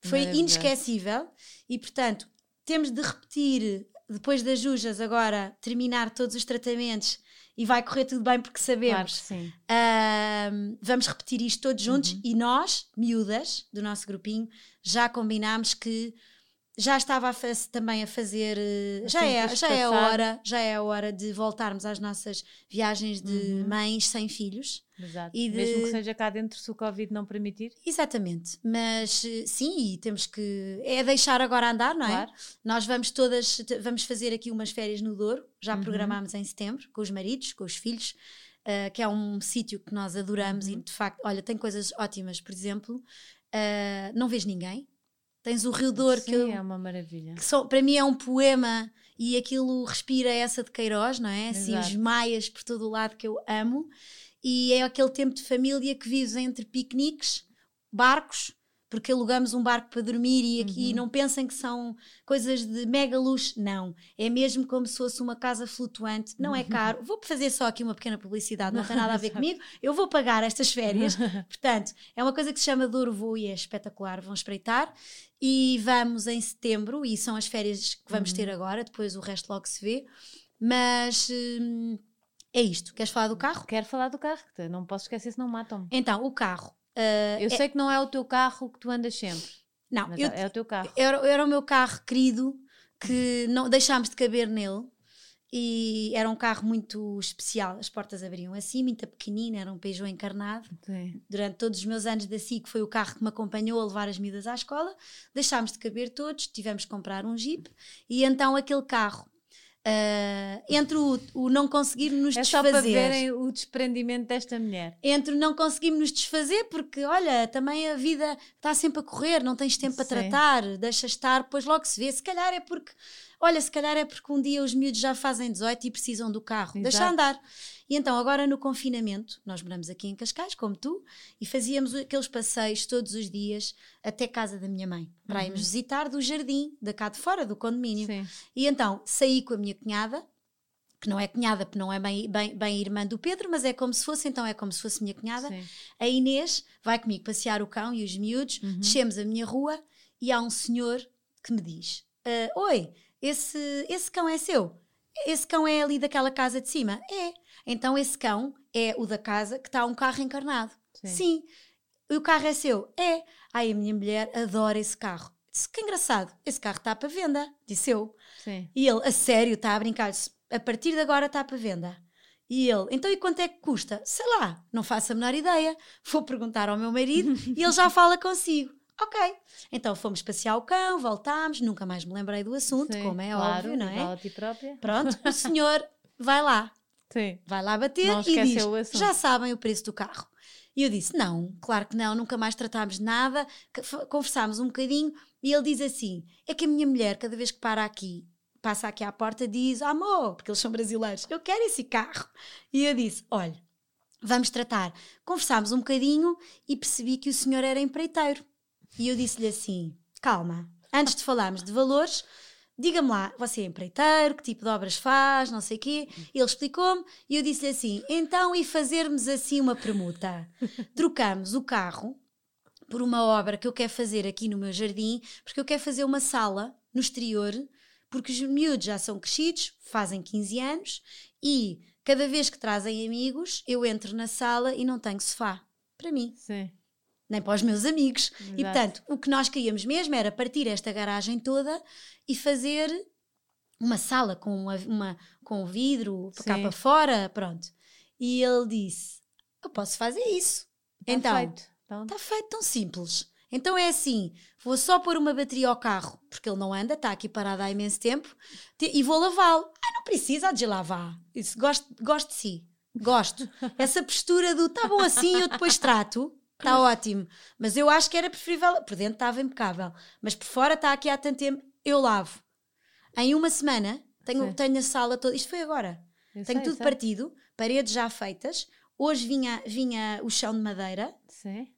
foi inesquecível. E portanto, temos de repetir, depois das Jujas, agora terminar todos os tratamentos e vai correr tudo bem porque Claro que sabemos. sim. Ahm, vamos repetir isto todos juntos Uhum. e nós, miúdas do nosso grupinho, já combinámos que já estava a também a fazer. eh, Já, Assim, é, tens já é a hora, já é a hora de voltarmos às nossas viagens de Uhum. mães sem filhos. Exato. De- Mesmo que seja cá dentro, se o Covid não permitir. Exatamente, mas eh, sim, e temos que. É deixar agora andar, não é? Claro. Nós vamos todas, vamos fazer aqui umas férias no Douro, já Uhum. programámos em setembro, com os maridos, com os filhos, eh, que é um sítio que nós adoramos Uhum. e de facto, olha, tem coisas ótimas, por exemplo, eh, não vês ninguém, tens o Rio Douro, que, Sim, eu- é uma maravilha. que só- para mim é um poema e aquilo respira essa de Queiroz, não é? Assim, os Exato. maias por todo o lado que eu amo, e é aquele tempo de família que vives entre piqueniques, barcos, porque alugamos um barco para dormir e aqui Uhum. não pensem que são coisas de mega luxo, não. É mesmo como se fosse uma casa flutuante, não é caro. Vou fazer só aqui uma pequena publicidade, não tem nada a ver [LAUGHS] comigo. Eu vou pagar estas férias. [LAUGHS] Portanto, é uma coisa que se chama Douro Voo e é espetacular, vão espreitar. E vamos em setembro, e são as férias que vamos Uhum. ter agora, depois o resto logo se vê. Mas hum, é isto. Queres falar do carro? Quero falar do carro, não posso esquecer, senão matam-me. Então, o carro. ah, Eu é- sei que não é o teu carro que tu andas sempre, não, eu, é o teu carro. era, era o meu carro querido que não deixámos de caber nele. E era um carro muito especial. As portas abriam assim, muito pequenino, era um Peugeot encarnado. Sim. durante todos os meus anos da SIC foi o carro que me acompanhou a levar as miúdas à escola. Deixámos de caber todos, tivemos que comprar um Jeep e então aquele carro, ah, entre o, o não conseguir nos É só para desfazer, verem o desprendimento desta mulher. entre o não conseguirmos nos desfazer, porque olha, também a vida está sempre a correr, não tens tempo para Sim. tratar, deixa estar, depois logo se vê. Se calhar é porque, olha, se calhar é porque um dia os miúdos já fazem 18 e precisam do carro, deixa Exato. andar. E então, agora no confinamento, nós moramos aqui em Cascais, como tu, e fazíamos aqueles passeios todos os dias até casa da minha mãe, para irmos visitar do jardim, da cá de fora, do condomínio. Sim. E então saí com a minha cunhada, que não é cunhada, porque não é bem, bem, bem irmã do Pedro, mas é como se fosse, então é como se fosse minha cunhada. Sim. A Inês vai comigo passear o cão e os miúdos, Uhum. descemos a minha rua e há um senhor que me diz: "Ah, Oi, esse, esse cão é seu? Esse cão é ali daquela casa de cima? É. Então esse cão é o da casa que está um carro encarnado. Sim. Sim. E o carro é seu? É. Ai, a minha mulher adora esse carro. Disse, que engraçado, esse carro está para venda, disse eu. Sim. E ele, a sério, está a brincar, disse, a partir de agora está para venda. E ele, então e quanto é que custa? Sei lá, não faço a menor ideia. Vou perguntar ao meu marido [LAUGHS] e ele já fala consigo. Ok. Então fomos passear o cão, voltámos, nunca mais me lembrei do assunto, Sim, como é claro, óbvio, não é? a ti própria. Pronto, o senhor [LAUGHS] vai lá, Sim. vai lá bater Não e diz. Já sabem o preço do carro. E eu disse: Não, claro que não, nunca mais tratámos de nada. Conversámos um bocadinho e ele diz assim: É que a minha mulher, cada vez que para aqui, passa aqui à porta, diz: Amor, porque eles são brasileiros, eu quero esse carro. E eu disse: Olha, vamos tratar. Conversámos um bocadinho e percebi que o senhor era empreiteiro. E eu disse-lhe assim: Calma, antes de falarmos de valores. Diga-me lá, você é empreiteiro, que tipo de obras faz, não sei o quê. Ele explicou-me e eu disse-lhe assim: então, e fazermos assim uma permuta? [LAUGHS] Trocamos o carro por uma obra que eu quero fazer aqui no meu jardim, porque eu quero fazer uma sala no exterior, porque os miúdos já são crescidos, fazem 15 anos, e cada vez que trazem amigos, eu entro na sala e não tenho sofá. Para mim. Sim. Nem para os meus amigos. E portanto, o que nós queríamos mesmo era partir esta garagem toda e fazer uma sala com, uma, uma- com vidro cá Sim. para fora, pronto. E ele disse: Eu posso fazer isso. Tá então, feito. Está feito tão simples. Então é assim: vou só pôr uma bateria ao carro, porque ele não anda, está aqui parado há imenso tempo, te- e vou lavá-lo. Ah, não precisa de lavar. Isso, gosto, gosto de si. Gosto. [LAUGHS] Essa postura do tá bom assim, eu depois trato. Está ótimo. Mas eu acho que era preferível. Por dentro estava impecável. Mas por fora está aqui há tanto tempo, eu lavo. Em uma semana, tenho, Sim. tenho a sala toda. Isto foi agora. eu tenho sei, tudo sei. partido, paredes já feitas. Hoje vinha, vinha o chão de madeira. Sim.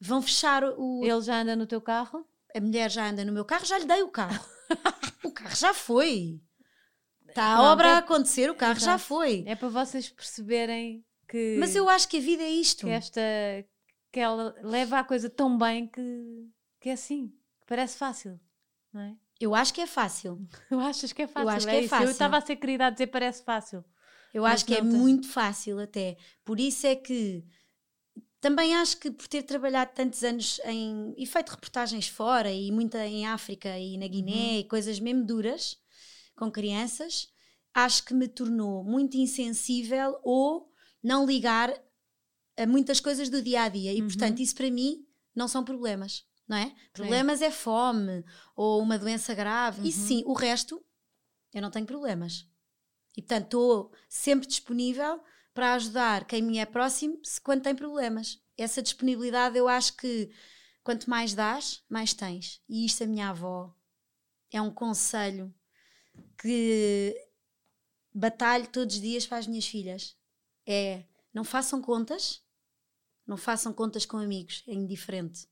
Vão fechar o. Ele já anda no teu carro? A mulher já anda no meu carro, já lhe dei o carro. [LAUGHS] o carro já foi. Está a obra é- a acontecer, o carro já Exato. foi. É para vocês perceberem que, Mas eu acho que a vida é isto. que esta que ela leva a coisa tão bem que, que é assim, que parece fácil, não é? Eu acho que é fácil. [LAUGHS] Eu achas que é fácil? acho que é é isso. fácil. Eu estava a ser querida a dizer parece fácil. Eu acho que é muito fácil até. Por isso é que também acho que por ter trabalhado tantos anos em e feito reportagens fora e muita em África e na Guiné e coisas mesmo duras com crianças, acho que me tornou muito insensível ou não ligar a muitas coisas do dia a dia. E Uhum. portanto, isso para mim não são problemas, não é? Problemas é fome ou uma doença grave. E Uhum. sim, o resto eu não tenho problemas. E portanto, estou sempre disponível para ajudar quem me é próximo se quando tem problemas. Essa disponibilidade eu acho que quanto mais dás, mais tens. E isto a minha avó é um conselho que batalho todos os dias para as minhas filhas. É não façam contas, não façam contas com amigos, é indiferente.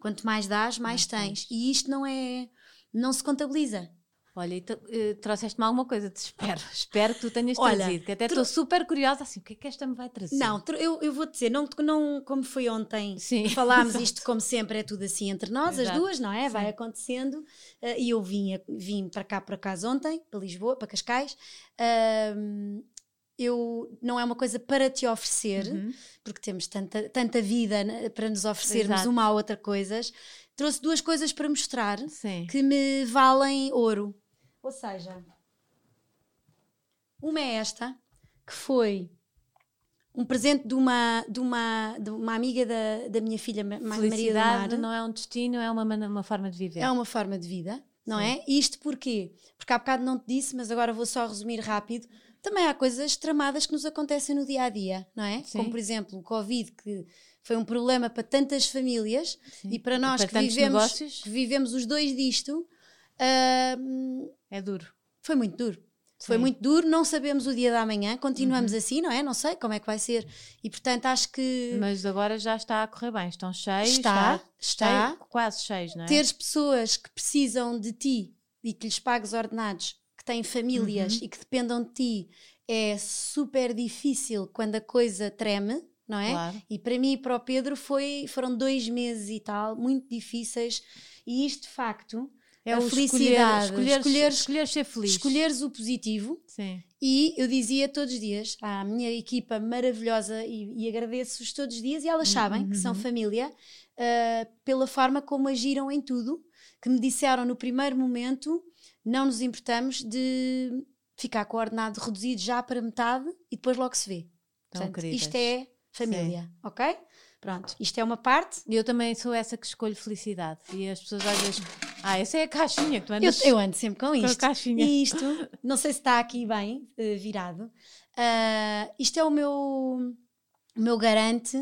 Quanto mais dás, mais Mais tens. tens. E isto não é. não se contabiliza. Olha, e tu- eh, trouxeste-me alguma coisa, te espero. [LAUGHS] Espero que tu tenhas Olha, trazido, que até estou super curiosa, assim, o que é que esta me vai trazer? Não, eu, eu vou dizer, não, não como foi ontem, Sim, falámos exato. [LAUGHS] isto como sempre, é tudo assim entre nós, as Exato, duas, não é? Vai sim. acontecendo. eh, E eu vim, vim para cá, para casa ontem, para Lisboa, para Cascais. Ahm, eu, não é uma coisa para te oferecer, Uhum. porque temos tanta, tanta vida né, para nos oferecermos Exato. uma a outra coisas. Trouxe duas coisas para mostrar Sim. que me valem ouro. Ou seja, uma é esta, que foi um presente de uma, de uma, de uma amiga da, da minha filha, Ma- Maria Felicidade Mar. não é um destino, é uma, uma forma de viver. É uma forma de vida, não Sim. é? Isto porquê? Porque há bocado não te disse, mas agora vou só resumir rápido. Também há coisas tramadas que nos acontecem no dia a dia, não é? Sim. Como por exemplo o Covid, que foi um problema para tantas famílias Sim. e para nós para que vivemos, que vivemos os dois disto, ahm, É duro. foi muito duro. Foi Sim. muito duro, não sabemos o dia da manhã, continuamos Uhum. assim, não é? Não sei como é que vai ser. E portanto acho que Mas agora já está a correr bem, estão cheios. Está, está. cheio- quase cheios, não é? teres pessoas que precisam de ti e que lhes pagues ordenados, têm famílias Uhum. e que dependam de ti, é super difícil quando a coisa treme, não é? Claro. E para mim e para o Pedro foi, foram dois meses e tal, muito difíceis. E isto de facto, É a felicidade, escolher, escolher, escolheres- escolher ser feliz. escolheres o positivo Sim. E eu dizia todos os dias à minha equipa maravilhosa e, e agradeço-os todos os dias, e elas sabem que são Uhum. família, ah, pela forma como agiram em tudo, que me disseram no primeiro momento: não nos importamos de ficar com o ordenado reduzido já para metade e depois logo se vê. Tão Portanto, queridas. isto é família, ok? Pronto, isto é uma parte. Eu também sou essa que escolho felicidade. E as pessoas às vezes. Ah, essa é a caixinha que tu Eu, andas eu ando sempre com com a isto. caixinha. E isto, não sei se está aqui bem eh, virado. Ah, isto é o meu, o meu garante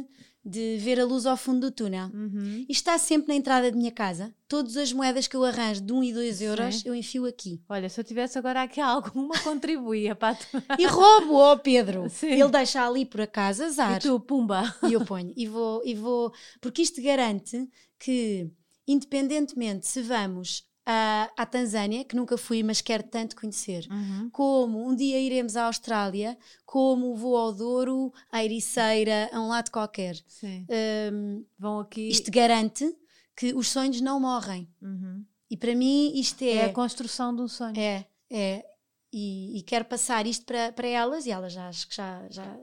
de ver a luz ao fundo do túnel. Uhum. Isto está sempre na entrada de minha casa. Todas as moedas que eu arranjo de 1 e 2 euros, Sim. eu enfio aqui. Olha, se eu tivesse agora aqui [LAUGHS] alguma, contribuía para. E roubo ao Pedro. Sim. Ele deixa ali por acaso azar. E tu, pumba. E eu ponho. E vou, e vou. Porque isto garante que, independentemente se vamos à, à Tanzânia, que nunca fui, mas quero tanto conhecer, Uhum. como um dia iremos à Austrália, como vou ao Douro, à Ericeira, a um lado qualquer. Sim. Hum, Vão aqui. isto garante que os sonhos não morrem. Uhum. E para mim isto É é. a construção de um sonho. É, é. E, e quero passar isto para, para elas, e elas já, acho que já, já,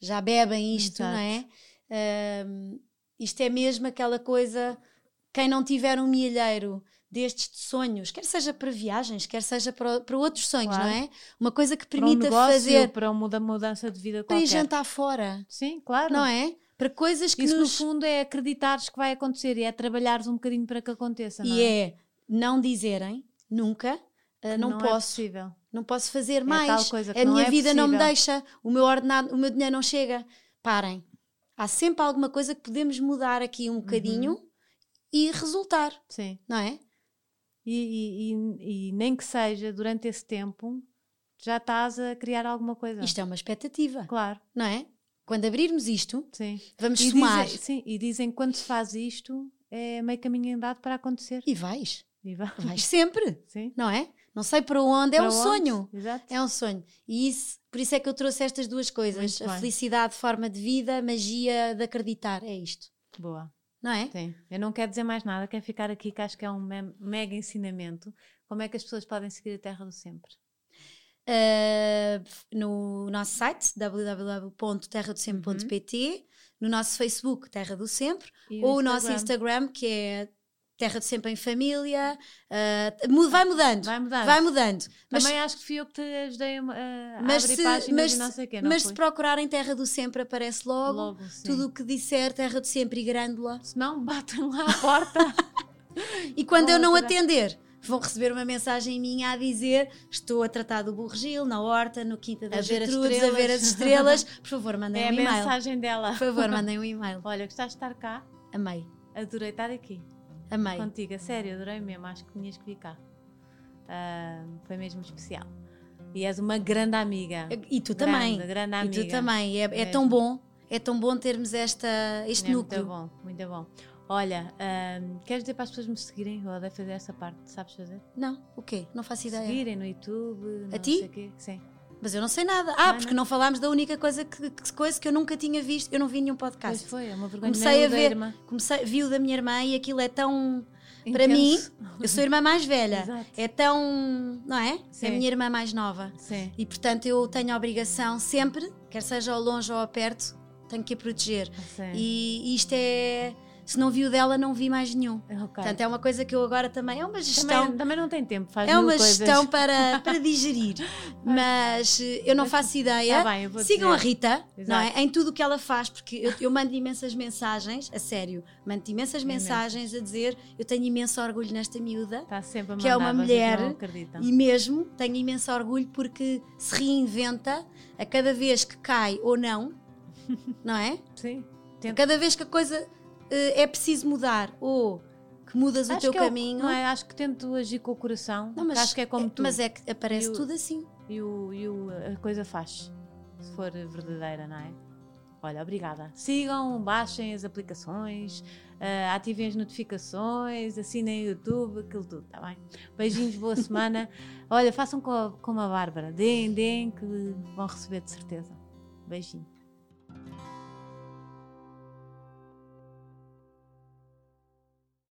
já bebem isto, Exato. não é? Hum, isto é mesmo aquela coisa. Quem não tiver um milheiro destes de sonhos, quer seja para viagens, quer seja para, para outros sonhos, Claro. não é? Uma coisa que Para um permita negócio, fazer para uma muda- mudança de vida para ir qualquer. jantar fora, Sim, claro. não é? Para coisas que Isso nos. no fundo é acreditares que vai acontecer e é trabalhares um bocadinho para que aconteça, não E é? é não dizerem nunca, ah, Que não, é posso, possível. não posso fazer É mais. tal coisa que a não minha é vida não me possível. deixa, o meu ordenado, o meu dinheiro não chega. Parem. Há sempre alguma coisa que podemos mudar aqui um bocadinho Uhum. e resultar, Sim. não é? E, e- e- nem que seja durante esse tempo, já estás a criar alguma coisa. Isto é uma expectativa, Claro, não é? Quando abrirmos isto, sim. vamos E somar. dizem, sim, e dizem que quando se faz isto é meio caminho andado para acontecer. E vais. E vai. Vais sempre, [LAUGHS] Sim. não é? Não sei para onde, é Para um onde? sonho. Exato. É um sonho. E isso, por isso é que eu trouxe estas duas coisas: Muito a bem. felicidade, forma de vida, magia de acreditar. É isto, Boa. Não é? Sim. Eu não quero dizer mais nada, quero ficar aqui que acho que é um me- mega ensinamento. Como é que as pessoas podem seguir a Terra do Sempre? Uh, no nosso site www.terradosempre.pt, no nosso Facebook Terra do Sempre, E ou o nosso Instagram que é Terra do Sempre em Família. Uh, vai mudando, Vai mudar. vai mudando. Mas, Também acho que fui eu que te ajudei a, a mas abrir se, páginas mas, e não sei o quê, não mas foi? se procurarem Terra do Sempre aparece logo. Logo. Tudo o que disser Terra do Sempre e Grândola. Se não, batem lá à porta. [LAUGHS] E quando eu não atender, vão receber uma mensagem minha a dizer estou a tratar do Burregil, na horta, no Quinta das A Gertrudes, a ver as estrelas. Por favor, mandem é a um e-mail. mensagem dela. Por favor, mandem um e-mail. [LAUGHS] Olha, gostaste de estar cá? Amei, Adorei estar aqui. Amei. Contigo, a sério, adorei mesmo. Acho que tinhas que cá. Ah, foi mesmo especial. E és uma grande amiga. E tu Grande, também. grande E amiga. tu também. É, é tão bom. É tão bom termos esta, este é núcleo. muito bom, muito bom. Olha, ahm, queres dizer para as pessoas me seguirem? Eu odeio fazer essa parte, sabes fazer? Não, o quê? Não faço ideia. Seguirem no YouTube, não ti? sei o quê. Sim. Mas eu não sei nada. Ah, Não, porque não. não falámos da única coisa que, que, coisa que eu nunca tinha visto. Eu não vi nenhum Pois podcast. foi, é uma vergonha. Comecei a ver, comecei, vi o da minha irmã e aquilo é tão. Para mim, Intenso. [LAUGHS] eu sou a irmã mais velha. Exato. É tão. Não é? É Sim. a minha irmã mais nova. Sim. E portanto eu tenho a obrigação sempre, quer seja ao longe ou ao perto, tenho que a proteger. Sim. E, e isto é. Se não vi o dela, não vi mais nenhum. Ok. Portanto, é uma coisa que eu agora também. É uma gestão. também, também não tem tempo, faz É uma gestão para, [LAUGHS] para digerir. Mas eh, eu não faço ideia. Tá bem, Sigam dizer. a Rita, não é? Em tudo o que ela faz, porque eu, eu mando imensas mensagens, a sério, mando imensas mensagens a dizer eu tenho imenso orgulho nesta miúda. Está sempre a que é uma mulher. E mesmo tenho imenso orgulho porque se reinventa a cada vez que cai ou não, não é? Sim. Cada vez que a coisa é preciso mudar ou que mudas o Acho teu é o- caminho. não é? Acho que tento agir com o coração. Não, mas, acho que é como tu. mas é que aparece o- tudo assim. E, o, e o- a coisa faz. Se for verdadeira, não é? Olha, obrigada. Sigam, baixem as aplicações, ah, ativem as notificações, assinem o YouTube, aquilo tudo, tá bem? Beijinhos, boa [LAUGHS] semana. Olha, façam co- como a Bárbara. Deem, deem, que vão receber de certeza. Beijinho.